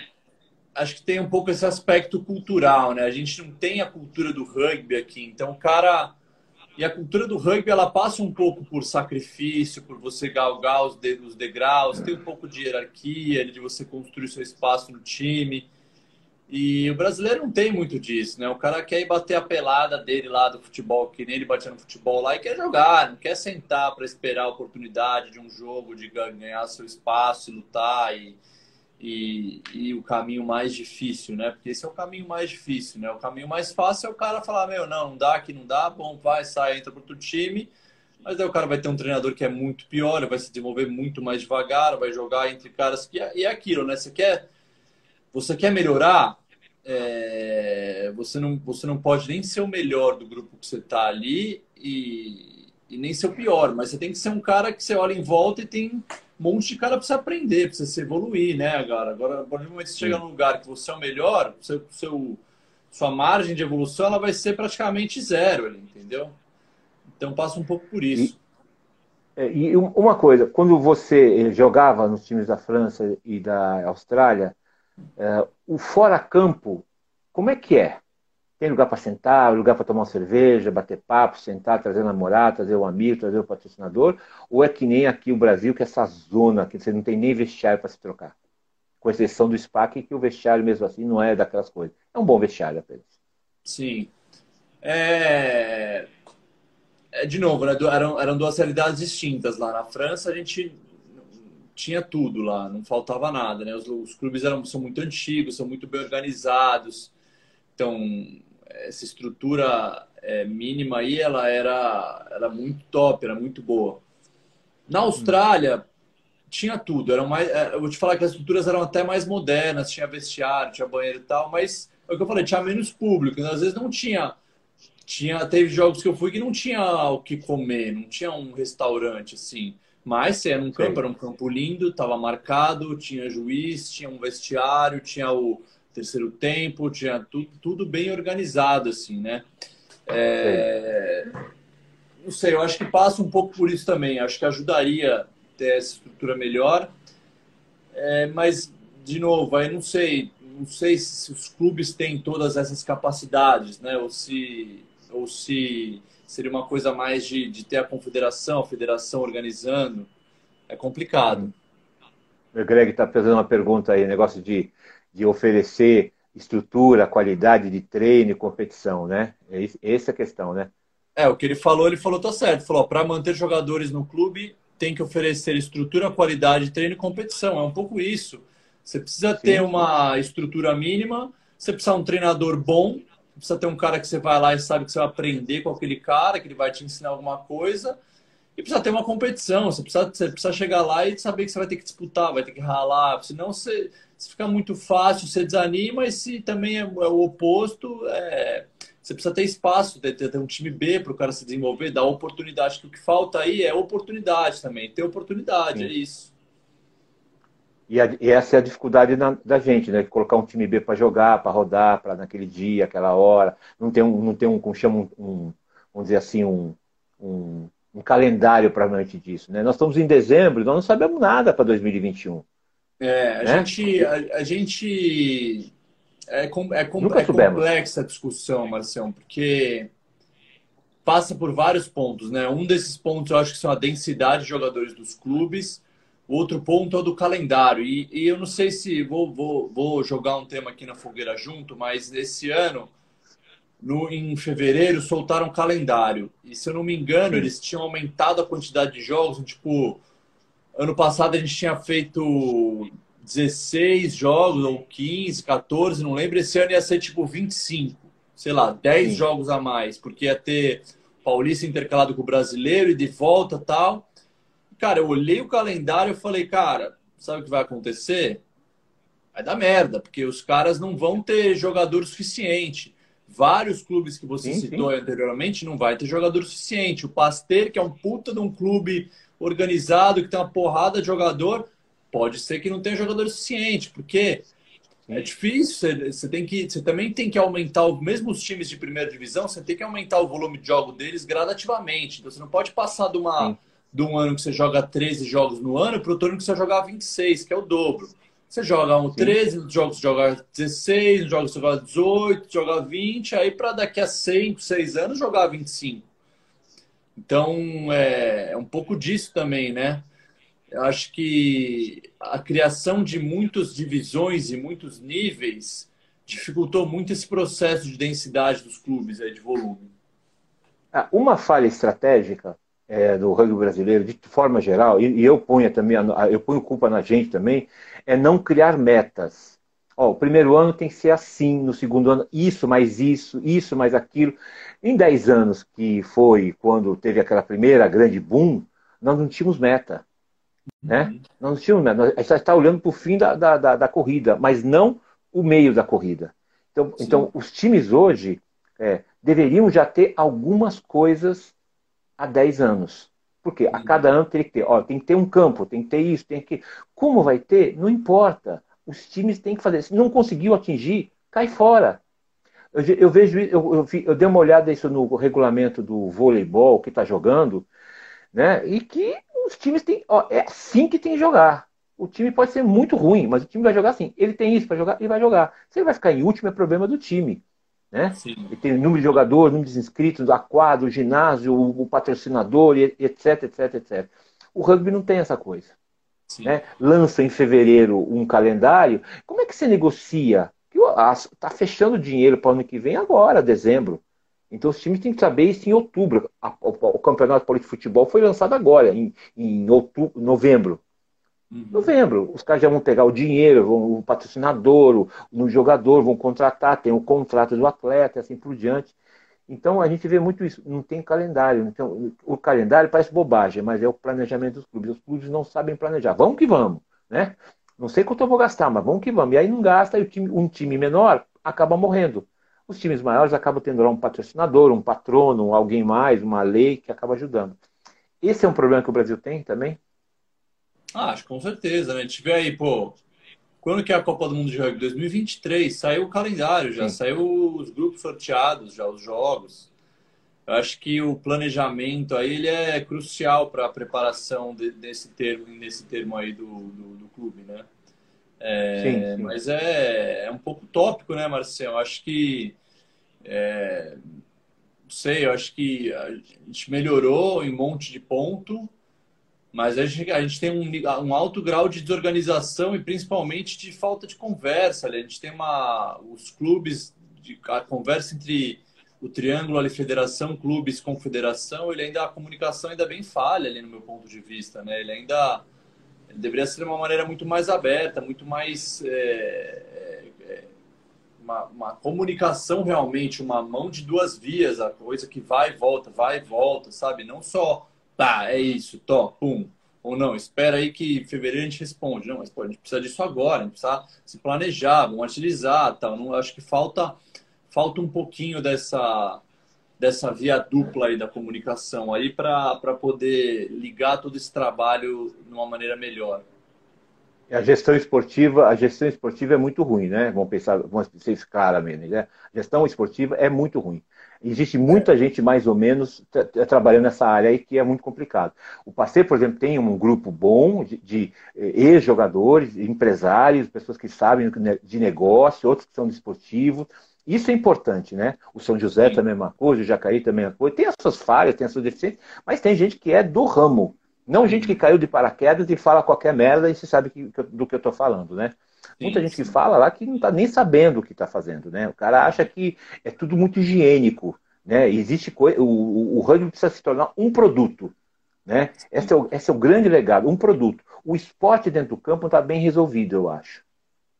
B: Acho que tem um pouco esse aspecto cultural, né? A gente não tem a cultura do rugby aqui, então o cara e a cultura do rugby ela passa um pouco por sacrifício, por você galgar os, os degraus, tem um pouco de hierarquia, de você construir seu espaço no time. E o brasileiro não tem muito disso, né? O cara quer ir bater a pelada dele lá do futebol, que nem ele batia no futebol lá, e quer jogar, não quer sentar para esperar a oportunidade de um jogo, de ganhar seu espaço e lutar. E, e, e, o caminho mais difícil, né? Porque esse é o caminho mais difícil, né? O caminho mais fácil é o cara falar, meu, não, não dá aqui, não dá, bom, vai, sai, entra para outro time. Mas daí o cara vai ter um treinador que é muito pior, vai se desenvolver muito mais devagar, vai jogar entre caras que... E é aquilo, né? Você quer... você quer melhorar, é, você, não, você não pode nem ser o melhor do grupo que você está ali e, e, nem ser o pior, mas você tem que ser um cara que você olha em volta e tem um monte de cara para você aprender, para você se evoluir, né, cara? Agora, por momento que você chega num lugar que você é o melhor, seu, seu, sua margem de evolução ela vai ser praticamente zero, entendeu? Então passa um pouco por isso.
A: E, é, e uma coisa, quando você jogava nos times da França e da Austrália, é, o fora-campo, como é que é? Tem lugar para sentar, lugar para tomar uma cerveja, bater papo, sentar, trazer namorado, trazer o um amigo, trazer o um patrocinador? Ou é que nem aqui o Brasil, que é essa zona que você não tem nem vestiário para se trocar? Com exceção do SPAC, que o vestiário mesmo assim não é daquelas coisas. É um bom vestiário apenas.
B: Sim. É... é de novo, né? eram, eram duas realidades distintas lá. Na França, a gente tinha tudo lá, não faltava nada, né? Os, os clubes eram, são muito antigos, são muito bem organizados, então essa estrutura é, mínima aí, ela era, era muito top, era muito boa. Na Austrália, tinha tudo, eram mais, é, eu vou te falar que as estruturas eram até mais modernas, tinha vestiário, tinha banheiro e tal, mas é o que eu falei, tinha menos público, então, às vezes não tinha tinha teve jogos que eu fui que não tinha o que comer, não tinha um restaurante assim. Mas era um campo, Sim. era um campo lindo, estava marcado, tinha juiz, tinha um vestiário, tinha o terceiro tempo, tinha tudo, tudo bem organizado, assim, né? É... Não sei, eu acho que passa um pouco por isso também. Acho que ajudaria ter essa estrutura melhor. É, mas, de novo, aí não sei, não sei se os clubes têm todas essas capacidades, né? Ou se, ou se seria uma coisa mais de, de ter a confederação, a federação organizando. É complicado.
A: O Greg está fazendo uma pergunta aí, negócio de, de oferecer estrutura, qualidade de treino e competição, né? É essa é a questão, né?
B: É, o que ele falou, ele falou, tá certo. Falou, para manter jogadores no clube, tem que oferecer estrutura, qualidade, treino e competição. É um pouco isso. Você precisa Sim. ter uma estrutura mínima, você precisa de um treinador bom, precisa ter um cara que você vai lá e sabe que você vai aprender com aquele cara, que ele vai te ensinar alguma coisa. E precisa ter uma competição, você precisa, você precisa chegar lá e saber que você vai ter que disputar, vai ter que ralar, senão você, se fica muito fácil, você desanima, e se também é, é o oposto, é, você precisa ter espaço, ter, ter um time B para o cara se desenvolver, dar oportunidade, que o que falta aí é oportunidade também, ter oportunidade, Sim. é isso.
A: E, a, e, essa é a dificuldade na, da gente, né? Colocar um time B para jogar, para rodar, para naquele dia, aquela hora. Não tem um, não tem um como chama um, um, vamos dizer assim, um, um, um calendário para mente disso, né? Nós estamos em dezembro, nós não sabemos nada para 2021.
B: É, a né? gente, a, a, gente é, com, é, com, é complexa a discussão, Marcião, porque passa por vários pontos, né? Um desses pontos eu acho que são a densidade de jogadores dos clubes outro ponto é o do calendário. E, e eu não sei se vou, vou, vou jogar um tema aqui na fogueira junto, mas esse ano, no, em fevereiro, soltaram um calendário. E se eu não me engano, Sim. eles tinham aumentado a quantidade de jogos. Tipo, ano passado a gente tinha feito 16 jogos, ou 15, 14, não lembro. Esse ano ia ser tipo 25, sei lá, 10 Sim. jogos a mais, porque ia ter Paulista intercalado com o brasileiro e de volta tal. Cara, eu olhei o calendário e falei, cara, sabe o que vai acontecer? Vai dar merda, porque os caras não vão ter jogador suficiente. Vários clubes que você sim, citou sim. anteriormente não vai ter jogador suficiente. O Pasteur, que é um puta de um clube organizado, que tem uma porrada de jogador, pode ser que não tenha jogador suficiente, porque é difícil, você, você, tem que, você também tem que aumentar, mesmo os times de primeira divisão, você tem que aumentar o volume de jogo deles gradativamente. Então você não pode passar de uma, Sim de um ano que você joga 13 jogos no ano para o outro ano que você jogar 26, que é o dobro. Você joga um 13, nos jogos você joga 16, nos jogos você joga 18, joga 20, aí para daqui a 5, 6 anos jogar 25. Então é, é um pouco disso também, né? Eu acho que a criação de muitas divisões e muitos níveis dificultou muito esse processo de densidade dos clubes, aí, de volume.
A: Ah, uma falha estratégica é, do rugby brasileiro, de forma geral, e, e, eu ponho também, eu ponho culpa na gente também, é não criar metas. Ó, o primeiro ano tem que ser assim, no segundo ano, isso mais isso, isso mais aquilo. Em 10 anos, que foi quando teve aquela primeira grande boom, nós não tínhamos meta. Né? Uhum. Nós não tínhamos meta. A gente está olhando para o fim da, da, da, da corrida, mas não o meio da corrida. Então, então os times hoje é, deveriam já ter algumas coisas há 10 anos. Porque a cada ano tem que ter, ó, tem que ter um campo, tem que ter isso, tem que. Como vai ter? Não importa. Os times têm que fazer. Se não conseguiu atingir, cai fora. Eu, eu vejo, eu, eu, eu, dei uma olhada isso no regulamento do voleibol que está jogando, né? E que os times têm. Ó, é assim que tem que jogar. O time pode ser muito ruim, mas o time vai jogar assim. Ele tem isso para jogar, ele vai jogar. Se ele vai ficar em último, é problema do time. Né? Ele tem o número de jogadores, número de inscritos, a quadra, o ginásio, o, o patrocinador, etc, etc, etc. O rugby não tem essa coisa. Né? Lança em fevereiro um calendário. Como é que você negocia? Está fechando dinheiro para o ano que vem agora, dezembro. Então os times têm que saber isso em outubro. o, o, Campeonato Político de Futebol foi lançado agora, em, em outubro, novembro. Uhum. Novembro, os caras já vão pegar o dinheiro, vão, o patrocinador, o, no jogador, vão contratar, tem o contrato do atleta, assim por diante. Então a gente vê muito isso, não tem calendário. Então, o calendário parece bobagem, mas é o planejamento dos clubes. Os clubes não sabem planejar. Vamos que vamos, né? Não sei quanto eu vou gastar, mas vamos que vamos. E aí não gasta, e time, um time menor acaba morrendo. Os times maiores acabam tendo lá um patrocinador, um patrono, alguém mais, uma lei que acaba ajudando. Esse é um problema que o Brasil tem também.
B: Ah, acho com certeza, né? A gente vê aí, pô, quando que é a Copa do Mundo de Rugby? 2023, saiu o calendário já, Sim. saiu os grupos sorteados, já os jogos. Eu acho que o planejamento aí ele é crucial para a preparação de, desse termo, nesse termo aí do, do, do clube, né? É, sim, sim. Mas é, é um pouco tópico, né, Marcelo? Acho que é, não sei, eu acho que a gente melhorou em um monte de ponto, mas a gente, a gente tem um, um, alto grau de desorganização e principalmente de falta de conversa. A gente tem uma, os clubes, de, a conversa entre o triângulo ali, federação, clubes, confederação, ele ainda, a comunicação ainda bem falha ali no meu ponto de vista, né? Ele ainda ele deveria ser de uma maneira muito mais aberta, muito mais... É, é, é, uma, uma comunicação realmente, uma mão de duas vias, a coisa que vai e volta, vai e volta, sabe? Não só Tá, é isso, top, pum. Ou não, espera aí que em fevereiro a gente responde. Não, mas pô, a gente precisa disso agora, a gente precisa se planejar, vamos utilizar, tal. Não, acho que falta, falta um pouquinho dessa, dessa via dupla aí da comunicação aí para poder ligar todo esse trabalho de uma maneira melhor.
A: A gestão esportiva, a gestão esportiva é muito ruim, né? Vamos pensar, vamos ser claramente, né? A gestão esportiva é muito ruim. Existe muita gente, mais ou menos, trabalhando nessa área aí que é muito complicado. O Passeio, por exemplo, tem um grupo bom de, de eh, ex-jogadores, empresários, pessoas que sabem de negócio, outros que são desportivos. Isso é importante, né? O São José Sim. também é uma coisa, o Jacaí também é uma coisa. Tem as suas falhas, tem as suas deficiências, mas tem gente que é do ramo. Não gente que caiu de paraquedas e fala qualquer merda e se sabe que, do que eu estou falando, né? Muita gente que fala lá que não está nem sabendo o que está fazendo, né? O cara acha que é tudo muito higiênico, né? Existe coisa, o, o rugby precisa se tornar um produto, né? Esse é, o, esse é o grande legado, um produto. O esporte dentro do campo está bem resolvido, eu acho,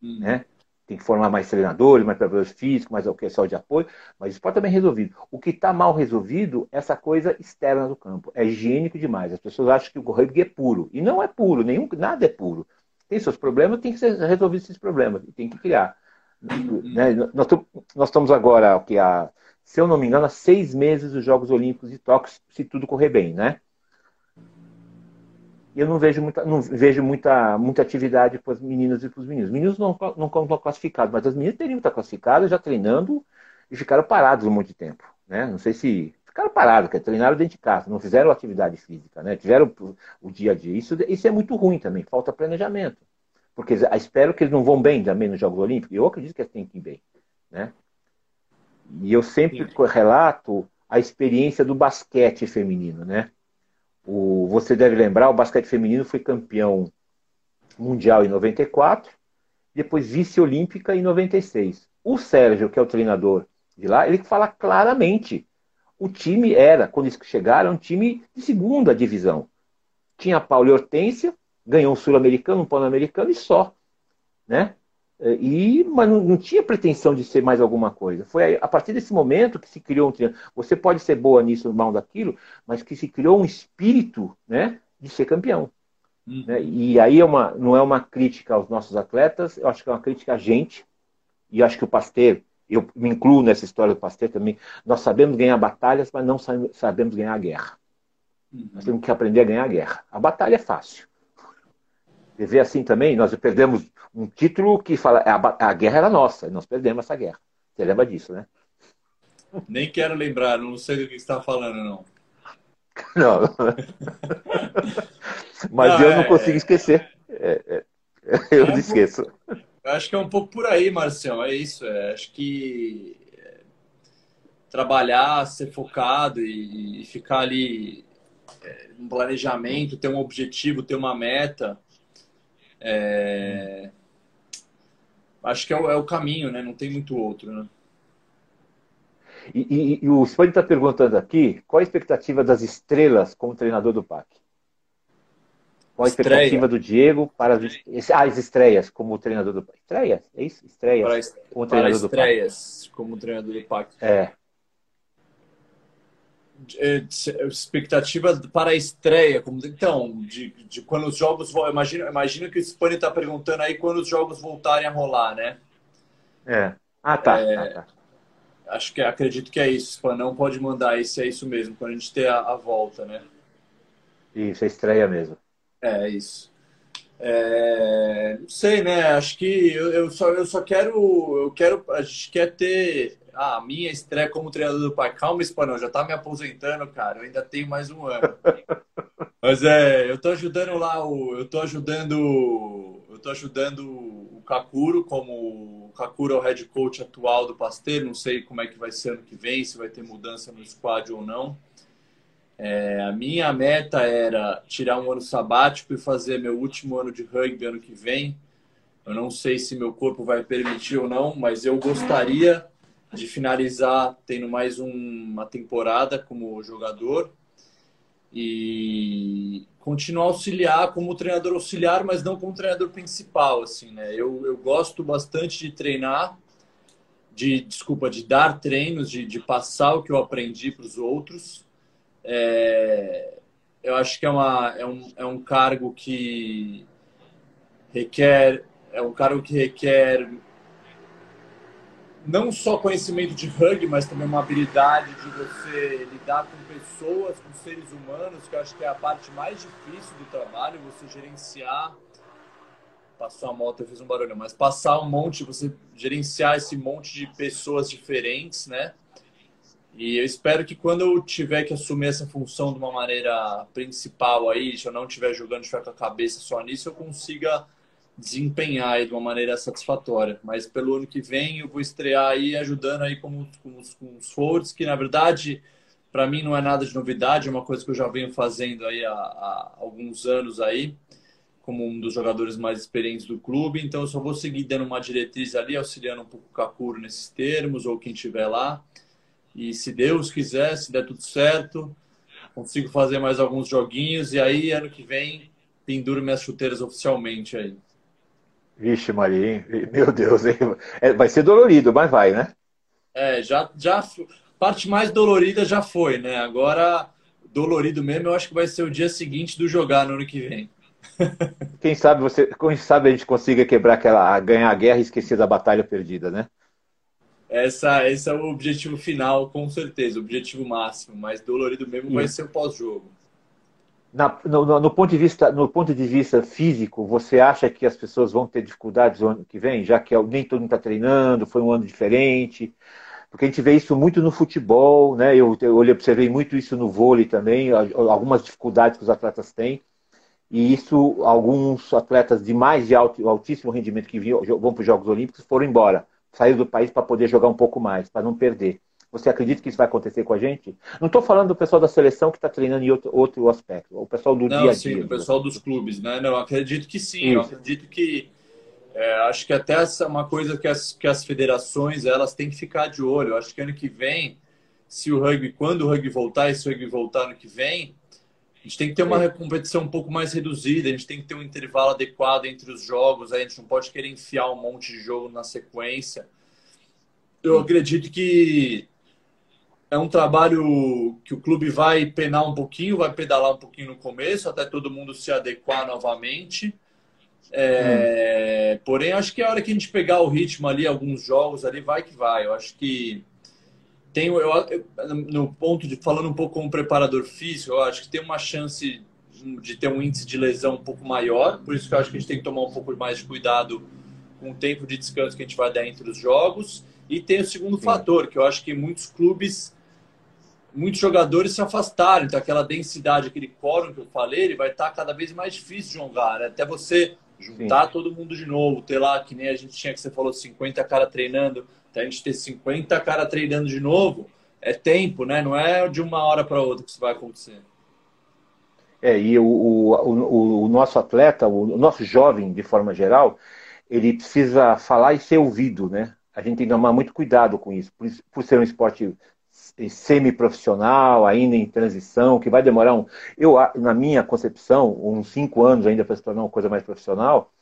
A: hum. né? Tem que formar mais treinadores, mais preparadores físicos, mais o que só de apoio, mas o esporte está bem resolvido. O que está mal resolvido é essa coisa externa do campo. É higiênico demais. As pessoas acham que o rugby é puro. E não é puro, nenhum, nada é puro tem seus problemas, tem que ser resolvido esses problemas, tem que criar. Né? Nós, nós, estamos agora, o que há, se eu não me engano, há seis meses dos Jogos Olímpicos de Tóquio, se tudo correr bem, né? E eu não vejo muita, não vejo muita, muita atividade para as meninas e para os meninos. Os meninos não, não estão classificados, mas as meninas teriam que estar classificadas, já treinando e ficaram parados um monte de tempo. Né? Não sei se ficaram parados, que treinaram dentro de casa, não fizeram atividade física, né? Tiveram o dia a dia. Isso, isso é muito ruim também, falta planejamento. Porque espero que eles não vão bem também nos Jogos Olímpicos. Eu acredito que eles têm que ir bem, né? E eu sempre Sim. relato a experiência do basquete feminino, né? O, você deve lembrar, o basquete feminino foi campeão mundial em 94, depois vice-olímpica em 96. O Sérgio, que é o treinador de lá, ele fala claramente o time era, quando eles chegaram, um time de segunda divisão. Tinha Paulo e Hortência, ganhou um sul-americano, um pan-americano e só. Né? E, mas não, não, tinha pretensão de ser mais alguma coisa. Foi a partir desse momento que se criou um triângulo. Você pode ser boa nisso, mal daquilo, mas que se criou um espírito né, de ser campeão. Uhum. Né? E aí é uma, não é uma crítica aos nossos atletas, eu acho que é uma crítica a gente, e acho que o Pasteur, eu me incluo nessa história do Pasteur também, nós sabemos ganhar batalhas, mas não sabemos ganhar a guerra. Uhum. Nós temos que aprender a ganhar a guerra. A batalha é fácil. Ver assim também, nós perdemos um título que fala a, a guerra era nossa, nós perdemos essa guerra. Você lembra disso, né?
B: Nem quero lembrar, não sei do que você está falando, não.
A: Não. Mas não, eu não é... consigo esquecer. É, é, eu é esqueço.
B: Eu acho que é um pouco por aí, Marcião. É isso. É, acho que é, trabalhar, ser focado e, ficar ali é, um planejamento, ter um objetivo, ter uma meta. É... Acho que é o, é o, caminho, né? Não tem muito outro, né?
A: E, e, e o Spani está perguntando aqui qual a expectativa das estrelas como treinador do PAC? Qual a Estreia. expectativa do Diego para as, ah, as estreias como treinador do PAC? Estreias? É isso? Estreias
B: para, como treinador para estreias como treinador do PAC.
A: É.
B: É, expectativa para a estreia, como então, de, de quando os jogos vão. Imagina, imagina que o Spani está perguntando aí quando os jogos voltarem a rolar, né?
A: É. Ah, tá. É, ah, tá.
B: Acho que acredito que é isso. Spam não pode mandar isso, é isso mesmo, quando a gente ter a, a volta, né?
A: Isso, a estreia mesmo.
B: É, isso. É, não sei, né? Acho que eu, eu, só, eu só quero. Eu quero. A gente quer ter ah, a minha estreia como treinador do pai. Calma, Espanhol, já tá me aposentando, cara. Eu ainda tenho mais um ano. Mas é, eu tô ajudando lá o. Eu tô ajudando. Eu tô ajudando o Kakuro, como o Kakuro é o head coach atual do Pasteiro. Não sei como é que vai ser ano que vem, se vai ter mudança no squad ou não. É, a minha meta era tirar um ano sabático e fazer meu último ano de rugby ano que vem. Eu não sei se meu corpo vai permitir ou não, mas eu gostaria de finalizar tendo mais um, uma temporada como jogador e continuar auxiliar como treinador auxiliar, mas não como treinador principal, assim, né? Eu, eu gosto bastante de treinar, de desculpa, de dar treinos, de, de passar o que eu aprendi para os outros. É, eu acho que é, uma, é, um, é um cargo que requer é um cargo que requer não só conhecimento de rugby, mas também uma habilidade de você lidar com pessoas, com seres humanos, que eu acho que é a parte mais difícil do trabalho, você gerenciar. Passou a moto, eu fiz um barulho, mas passar um monte, você gerenciar esse monte de pessoas diferentes, né? E eu espero que quando eu tiver que assumir essa função de uma maneira principal aí, se eu não estiver jogando, estiver com a cabeça só nisso, eu consiga desempenhar de uma maneira satisfatória. Mas pelo ano que vem eu vou estrear aí ajudando aí com, com, os, com os forwards, que na verdade para mim não é nada de novidade, é uma coisa que eu já venho fazendo aí há, há, alguns anos aí, como um dos jogadores mais experientes do clube. Então eu só vou seguir dando uma diretriz ali, auxiliando um pouco o Kakuro nesses termos, ou quem estiver lá. E se Deus quiser, se der tudo certo, consigo fazer mais alguns joguinhos e aí ano que vem penduro minhas chuteiras oficialmente aí.
A: Vixe, Maria, meu Deus, hein? É, vai ser dolorido, mas vai, né?
B: É, já, já. Parte mais dolorida já foi, né? Agora, dolorido mesmo, eu acho que vai ser o dia seguinte do jogar no ano que vem.
A: Quem sabe você, quem sabe a gente consiga quebrar aquela, ganhar a guerra e esquecer da batalha perdida, né?
B: Essa, esse é o objetivo final, com certeza, o objetivo máximo. Mas dolorido mesmo vai ser o pós-jogo.
A: No, no, ponto de vista, no ponto de vista físico, você acha que as pessoas vão ter dificuldades no ano que vem, já que nem todo mundo está treinando, foi um ano diferente? Porque a gente vê isso muito no futebol, né? Eu, eu observei muito isso no vôlei também, algumas dificuldades que os atletas têm. E isso, alguns atletas de mais de alto, altíssimo rendimento que vão para os Jogos Olímpicos foram embora, saíram do país para poder jogar um pouco mais, para não perder. Você acredita que isso vai acontecer com a gente? Não estou falando do pessoal da seleção que está treinando em outro, outro aspecto, o pessoal do Não, dia a dia.
B: Sim, o pessoal dos clubes, né? Não, acredito que sim. Isso. Eu acredito que é, acho que até essa é uma coisa que as, que as federações elas têm que ficar de olho. Eu acho que ano que vem, se o rugby, quando o rugby voltar, e se o rugby voltar ano que vem, gente tem que ter uma competição um pouco mais reduzida, a gente tem que ter um intervalo adequado entre os jogos, a gente não pode querer enfiar um monte de jogo na sequência. Eu acredito que é um trabalho que o clube vai penar um pouquinho, vai pedalar um pouquinho no começo, até todo mundo se adequar novamente. É, hum. Porém, acho que a hora que a gente pegar o ritmo ali, alguns jogos ali, vai que vai. Eu acho que tem, eu, eu, no ponto de falando um pouco como preparador físico, eu acho que tem uma chance de ter um índice de lesão um pouco maior. Por isso que eu acho que a gente tem que tomar um pouco mais de cuidado com o tempo de descanso que a gente vai dar entre os jogos. E tem o segundo Sim. fator, que eu acho que muitos clubes, muitos jogadores se afastaram. Então, aquela densidade, aquele quórum que eu falei, ele vai estar cada vez mais difícil de jogar. Né? Até você juntar Sim. todo mundo de novo, ter lá, que nem a gente tinha, que você falou, 50 cara treinando, até a gente ter 50 cara treinando de novo, é tempo, né? Não é de uma hora para outra que isso vai acontecer.
A: É, e o, o, o, nosso atleta, o nosso jovem, de forma geral, ele precisa falar e ser ouvido, né? A gente tem que tomar muito cuidado com isso, por, por ser um esporte semi-profissional, ainda em transição, que vai demorar um. Eu, na minha concepção, uns cinco anos ainda para se tornar uma coisa mais profissional,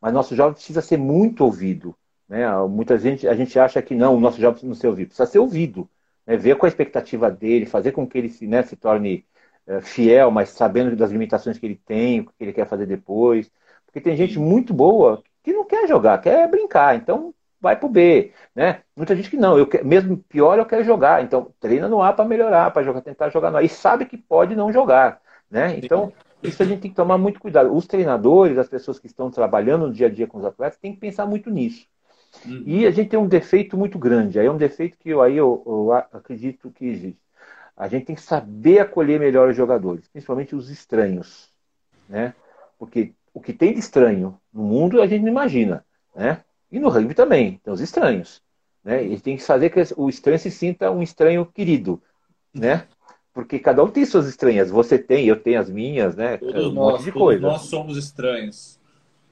A: mas nosso jovem precisa ser muito ouvido. Né? Muita gente, a gente acha que não, o nosso jovem não ser ouvido, precisa ser ouvido. Né? Ver com a expectativa dele, fazer com que ele se, né, se torne é, fiel, mas sabendo das limitações que ele tem, o que ele quer fazer depois. Porque tem gente muito boa que não quer jogar, quer brincar. Então, vai para o B, né? Muita gente que não, eu quero, mesmo pior eu quero jogar, então treina no A para melhorar, para jogar, tentar jogar no A e sabe que pode não jogar, né? Então isso a gente tem que tomar muito cuidado. Os treinadores, as pessoas que estão trabalhando no dia a dia com os atletas, têm que pensar muito nisso. Uhum. E a gente tem um defeito muito grande. Aí é um defeito que eu, aí eu, eu acredito que existe. A gente tem que saber acolher melhor os jogadores, principalmente os estranhos, né? Porque o que tem de estranho no mundo a gente não imagina, né? E no rugby também, tem os estranhos. Né? E tem que fazer que o estranho se sinta um estranho querido, né? Porque cada um tem suas estranhas. Você tem, eu tenho as minhas, né?
B: Todos um nós, monte de coisa. nós somos estranhos.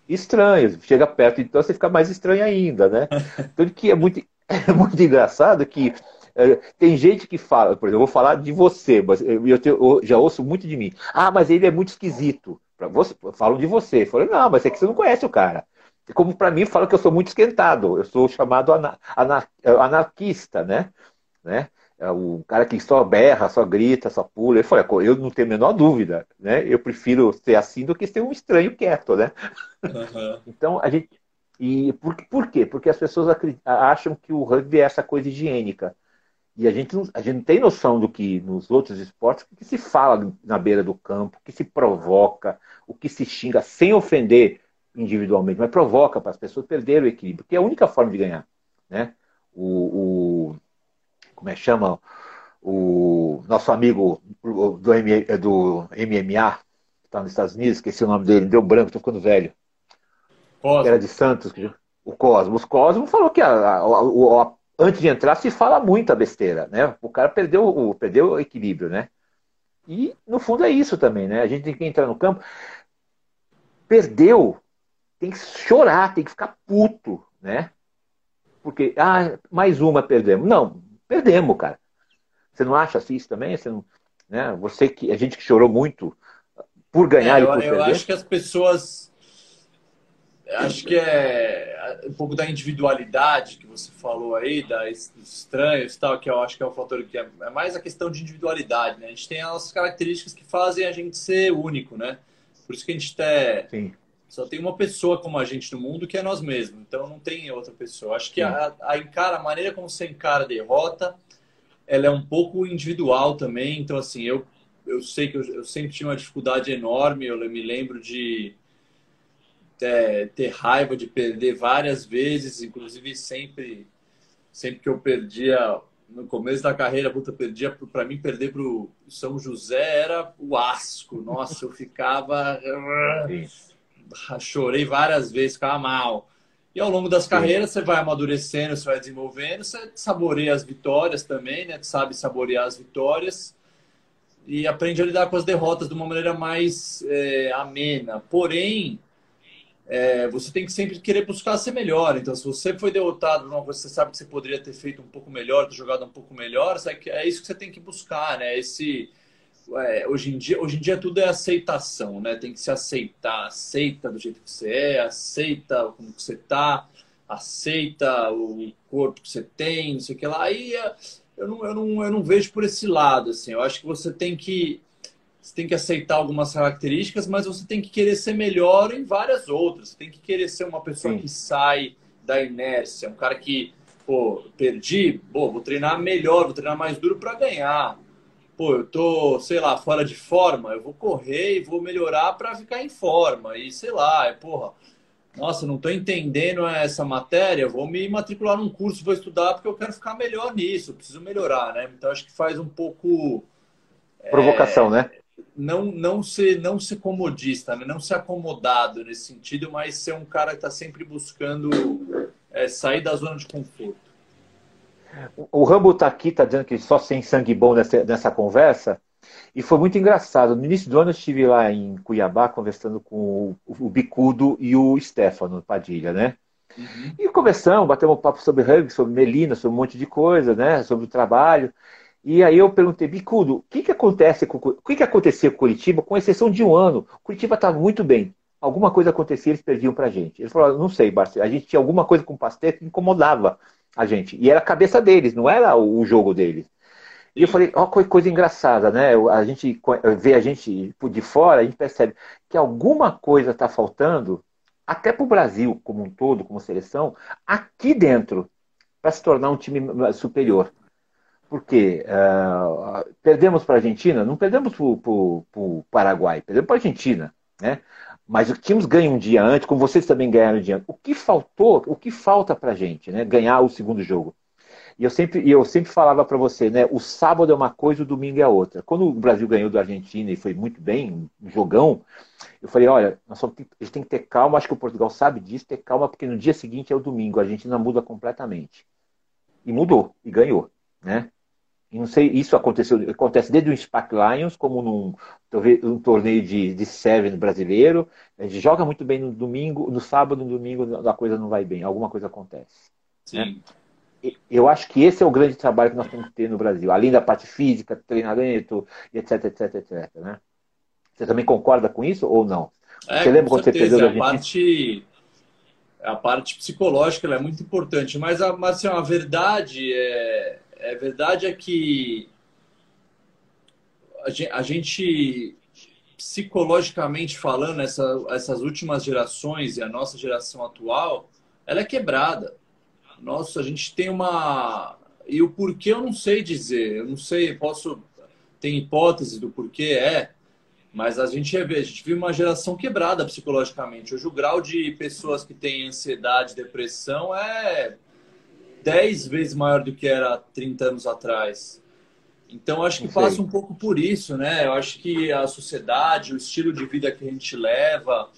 A: Estranhos. Chega perto, então você fica mais estranho ainda, né? Tanto que é muito, é muito engraçado que é, tem gente que fala, por exemplo, eu vou falar de você, mas eu, eu, eu já ouço muito de mim. Ah, mas ele é muito esquisito. Pra você, falam de você. Falei, não, mas é que você não conhece o cara. Como para mim, fala que eu sou muito esquentado. Eu sou chamado ana, ana, anarquista, né? né? É o cara que só berra, só grita, só pula. Ele falou, eu não tenho a menor dúvida, né? Eu prefiro ser assim do que ser um estranho quieto, né? Uhum. então, a gente... E por, por quê? Porque as pessoas acham que o rugby é essa coisa higiênica. E a gente, não, a gente não tem noção do que nos outros esportes, o que se fala na beira do campo, o que se provoca, o que se xinga, sem ofender individualmente, mas provoca para as pessoas perderem o equilíbrio, que é a única forma de ganhar. Né? O, o como é que chama? O nosso amigo do, M, do MMA, que está nos Estados Unidos, esqueci o nome dele, deu branco, estou ficando velho. Cosmo. Era de Santos, o Cosmos. O Cosmo falou que a, a, a, a, antes de entrar se fala muita besteira, né? O cara perdeu o, perdeu o equilíbrio, né? E no fundo é isso também, né? A gente tem que entrar no campo. Perdeu, tem que chorar, tem que ficar puto, né? Porque, ah, mais uma perdemos. Não, perdemos, cara. Você não acha assim isso também? Você, não, né? Você que, a gente que chorou muito por ganhar
B: é,
A: e por
B: eu,
A: perder.
B: Eu acho que as pessoas. Acho que é um pouco da individualidade que você falou aí, das estranhos e tal, que eu acho que é um fator que é, é mais a questão de individualidade, né? A gente tem as características que fazem a gente ser único, né? Por isso que a gente até Sim. Só tem uma pessoa como a gente no mundo que é nós mesmos. Então não tem outra pessoa. Acho que a, a, encara, a maneira como você encara a derrota, ela é um pouco individual também. Então, assim, eu, eu sei que eu, eu sempre tinha uma dificuldade enorme. Eu me lembro de ter, ter raiva de perder várias vezes, inclusive sempre, sempre que eu perdia no começo da carreira, puta, perdia para mim perder para o São José era o asco. Nossa, eu ficava chorei várias vezes, ficava mal. E ao longo das carreiras você vai amadurecendo, você vai desenvolvendo, você saboreia as vitórias também, né? sabe saborear as vitórias e aprende a lidar com as derrotas de uma maneira mais é, amena. Porém, é, você tem que sempre querer buscar ser melhor. Então, se você foi derrotado coisa, você sabe que você poderia ter feito um pouco melhor, ter jogado um pouco melhor, é isso que você tem que buscar, né? Esse é, hoje, em dia, hoje em dia tudo é aceitação, né? Tem que se aceitar. Aceita do jeito que você é, aceita como que você tá, aceita o corpo que você tem, não sei o que lá. Aí é, eu não, eu, não, eu não vejo por esse lado, assim. Eu acho que você tem que você tem que aceitar algumas características, mas você tem que querer ser melhor em várias outras. Você tem que querer ser uma pessoa Sim. que sai da inércia, um cara que, pô, perdi, pô, vou treinar melhor, vou treinar mais duro para ganhar. Pô, eu tô, sei lá, fora de forma, eu vou correr e vou melhorar para ficar em forma. E sei lá, é, porra, nossa, não estou entendendo essa matéria, vou me matricular num curso, vou estudar porque eu quero ficar melhor nisso, preciso melhorar, né? Então acho que faz um pouco
A: provocação, é, né?
B: Não não ser não ser comodista, né? não ser acomodado nesse sentido, mas ser um cara que está sempre buscando é, sair da zona de conforto.
A: O Rambo está aqui, está dizendo que só sem sangue bom nessa, nessa conversa. E foi muito engraçado. No início do ano eu estive lá em Cuiabá conversando com o, Bicudo e o Stefano Padilha, né? Uhum. E conversamos, batemos um papo sobre rugby, sobre Melina, sobre um monte de coisa, né? Sobre o trabalho. E aí eu perguntei, Bicudo, o que, que acontece com o que, que acontecia com Curitiba, com exceção de um ano? Curitiba estava muito bem. Alguma coisa acontecia, eles perdiam pra gente. Ele falou, não sei, Barcelona, a gente tinha alguma coisa com o Pasteur que incomodava a gente. E era a cabeça deles, não era o jogo deles. E eu falei, ó, oh, coisa engraçada, né? A gente vê a gente de fora, a gente percebe que alguma coisa está faltando, até para o Brasil como um todo, como seleção, aqui dentro, para se tornar um time superior. Porque uh, perdemos para a Argentina, não perdemos para o Paraguai, perdemos para a Argentina, né? Mas tínhamos ganho um dia antes, como vocês também ganharam um dia antes. O que faltou, o que falta para a gente, né? Ganhar o segundo jogo. E eu sempre, eu sempre falava para você, né? O sábado é uma coisa, o domingo é outra. Quando o Brasil ganhou da Argentina e foi muito bem, um jogão, eu falei, olha, nós só, a gente tem que ter calma, acho que o Portugal sabe disso, ter calma, porque no dia seguinte é o domingo, a Argentina muda completamente. E mudou, e ganhou, né? E não sei, isso aconteceu, acontece desde o SPAC Lions, como num um torneio de, de Seven brasileiro. A gente joga muito bem no domingo, no sábado, no domingo, a coisa não vai bem, alguma coisa acontece.
B: Sim. Né?
A: eu acho que esse é o grande trabalho que nós temos que ter no Brasil, além da parte física, treinamento, etc, etc, etc. Né? Você também concorda com isso ou não?
B: É, você lembra quando certeza. você perdeu a parte a parte psicológica é muito importante, mas a, mas, assim, a verdade é, é verdade é que a gente, psicologicamente falando, essa, essas últimas gerações e a nossa geração atual, ela é quebrada nossa, a gente tem uma. E o porquê eu não sei dizer. Eu não sei, posso. Tem hipótese do porquê é, mas a gente, a gente vive uma geração quebrada psicologicamente. Hoje o grau de pessoas que têm ansiedade, depressão é 10 vezes maior do que era 30 anos atrás. Então acho que passa um pouco por isso, né? Eu acho que a sociedade, o estilo de vida que a gente leva,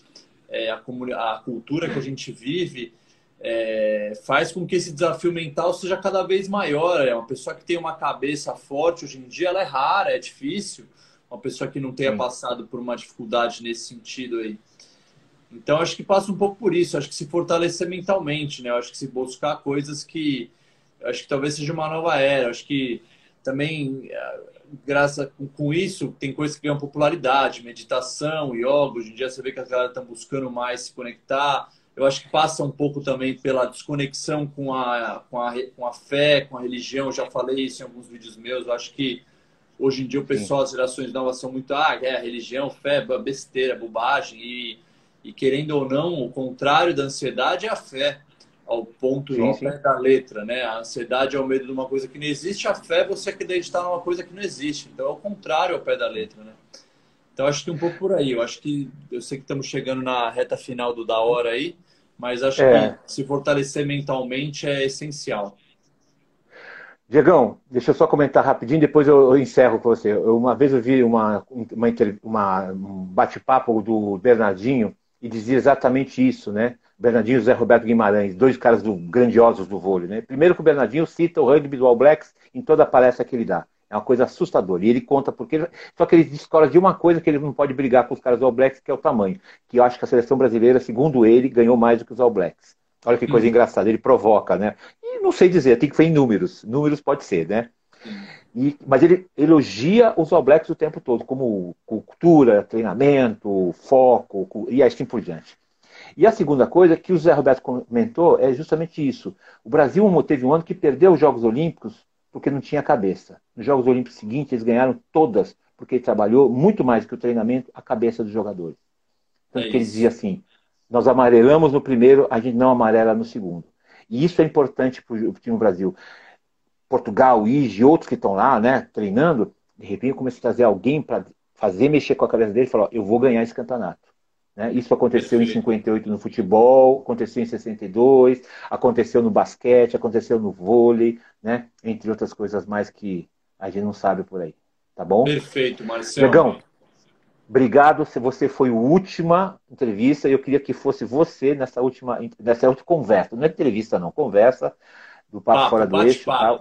B: é, a, a cultura que a gente vive, é, faz com que esse desafio mental seja cada vez maior. É uma pessoa que tem uma cabeça forte hoje em dia, ela é rara, é difícil. Uma pessoa que não tenha Sim. passado por uma dificuldade nesse sentido aí. Então acho que passa um pouco por isso. Acho que se fortalecer mentalmente, né? Acho que se buscar coisas que acho que talvez seja uma nova era. Acho que também graças com isso tem coisas que ganham popularidade, meditação, yoga. Hoje em dia você vê que as galera estão buscando mais se conectar eu acho que passa um pouco também pela desconexão com a, com a, com a fé, com a religião. Eu já falei isso em alguns vídeos meus. Eu acho que hoje em dia o pessoal, as gerações novas são muito, ah, é, religião, fé, besteira, bobagem. E, e querendo ou não, o contrário da ansiedade é a fé, ao ponto, sim, sim. pé da letra, né? A ansiedade é o medo de uma coisa que não existe, a fé é você acreditar numa coisa que não existe. Então é o contrário ao pé da letra, né? Então acho que um pouco por aí. Eu acho que eu sei que estamos chegando na reta final do da hora aí, mas acho é. que se fortalecer mentalmente é essencial.
A: Diegão, deixa eu só comentar rapidinho, depois eu, eu encerro com você. Eu, uma vez eu vi uma, uma, uma um bate-papo do Bernardinho e dizia exatamente isso, né? Bernardinho e Zé Roberto Guimarães, dois caras do, grandiosos do vôlei, né? Primeiro que o Bernardinho cita o rugby do All Blacks em toda a palestra que ele dá. É uma coisa assustadora. E ele conta porque. Só que ele discorda de uma coisa que ele não pode brigar com os caras do All Blacks, que é o tamanho. Que eu acho que a seleção brasileira, segundo ele, ganhou mais do que os All Blacks. Olha que coisa uhum. engraçada. Ele provoca, né? E não sei dizer, tem que ser em números. Números pode ser, né? E, mas ele elogia os All Blacks o tempo todo, como cultura, treinamento, foco e assim por diante. E a segunda coisa que o Zé Roberto comentou é justamente isso. O Brasil teve um ano que perdeu os Jogos Olímpicos porque não tinha cabeça. Nos Jogos Olímpicos seguintes, eles ganharam todas porque ele trabalhou muito mais que o treinamento a cabeça dos jogadores. Tanto é que ele dizia assim: nós amarelamos no primeiro, a gente não amarela no segundo. E isso é importante para o time Brasil. Portugal, Ige, outros que estão lá, né, treinando, de repente começou a trazer alguém para fazer mexer com a cabeça dele e falar: eu vou ganhar esse campeonato. Né? Isso aconteceu em 58 no futebol, aconteceu em 62, aconteceu no basquete, aconteceu no vôlei, né? entre outras coisas mais que a gente não sabe por aí. Tá bom?
B: Perfeito, Marcelo.
A: Legão, obrigado. Se você foi a última entrevista, eu queria que fosse você nessa última, nessa última conversa. Não é entrevista, não, conversa do Papo, Papo Fora do Eixo. Tá?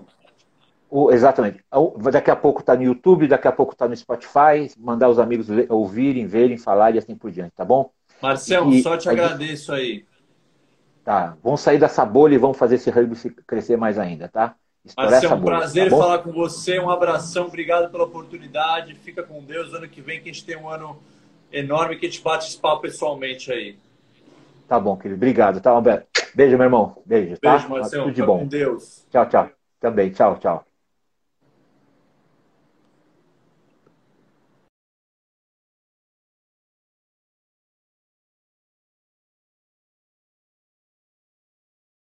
A: O, exatamente. Daqui a pouco está no YouTube, daqui a pouco está no Spotify. Mandar os amigos ouvirem, verem, falar e assim por diante, tá bom?
B: Marcelo, e, só te agradeço aí.
A: Tá. Vamos sair dessa bolha e vamos fazer esse rugby crescer mais ainda, tá?
B: Marcelo, é um bolha, prazer tá falar com você. Um abração, obrigado pela oportunidade. Fica com Deus. Ano que vem que a gente tem um ano enorme que a gente bate esse papo pessoalmente aí.
A: Tá bom, querido. Obrigado, tá, Alberto? Beijo, meu irmão. Beijo, tá?
B: Beijo, Marcelo. Tudo de bom. com Deus.
A: Tchau, tchau. Também. Tchau, tchau.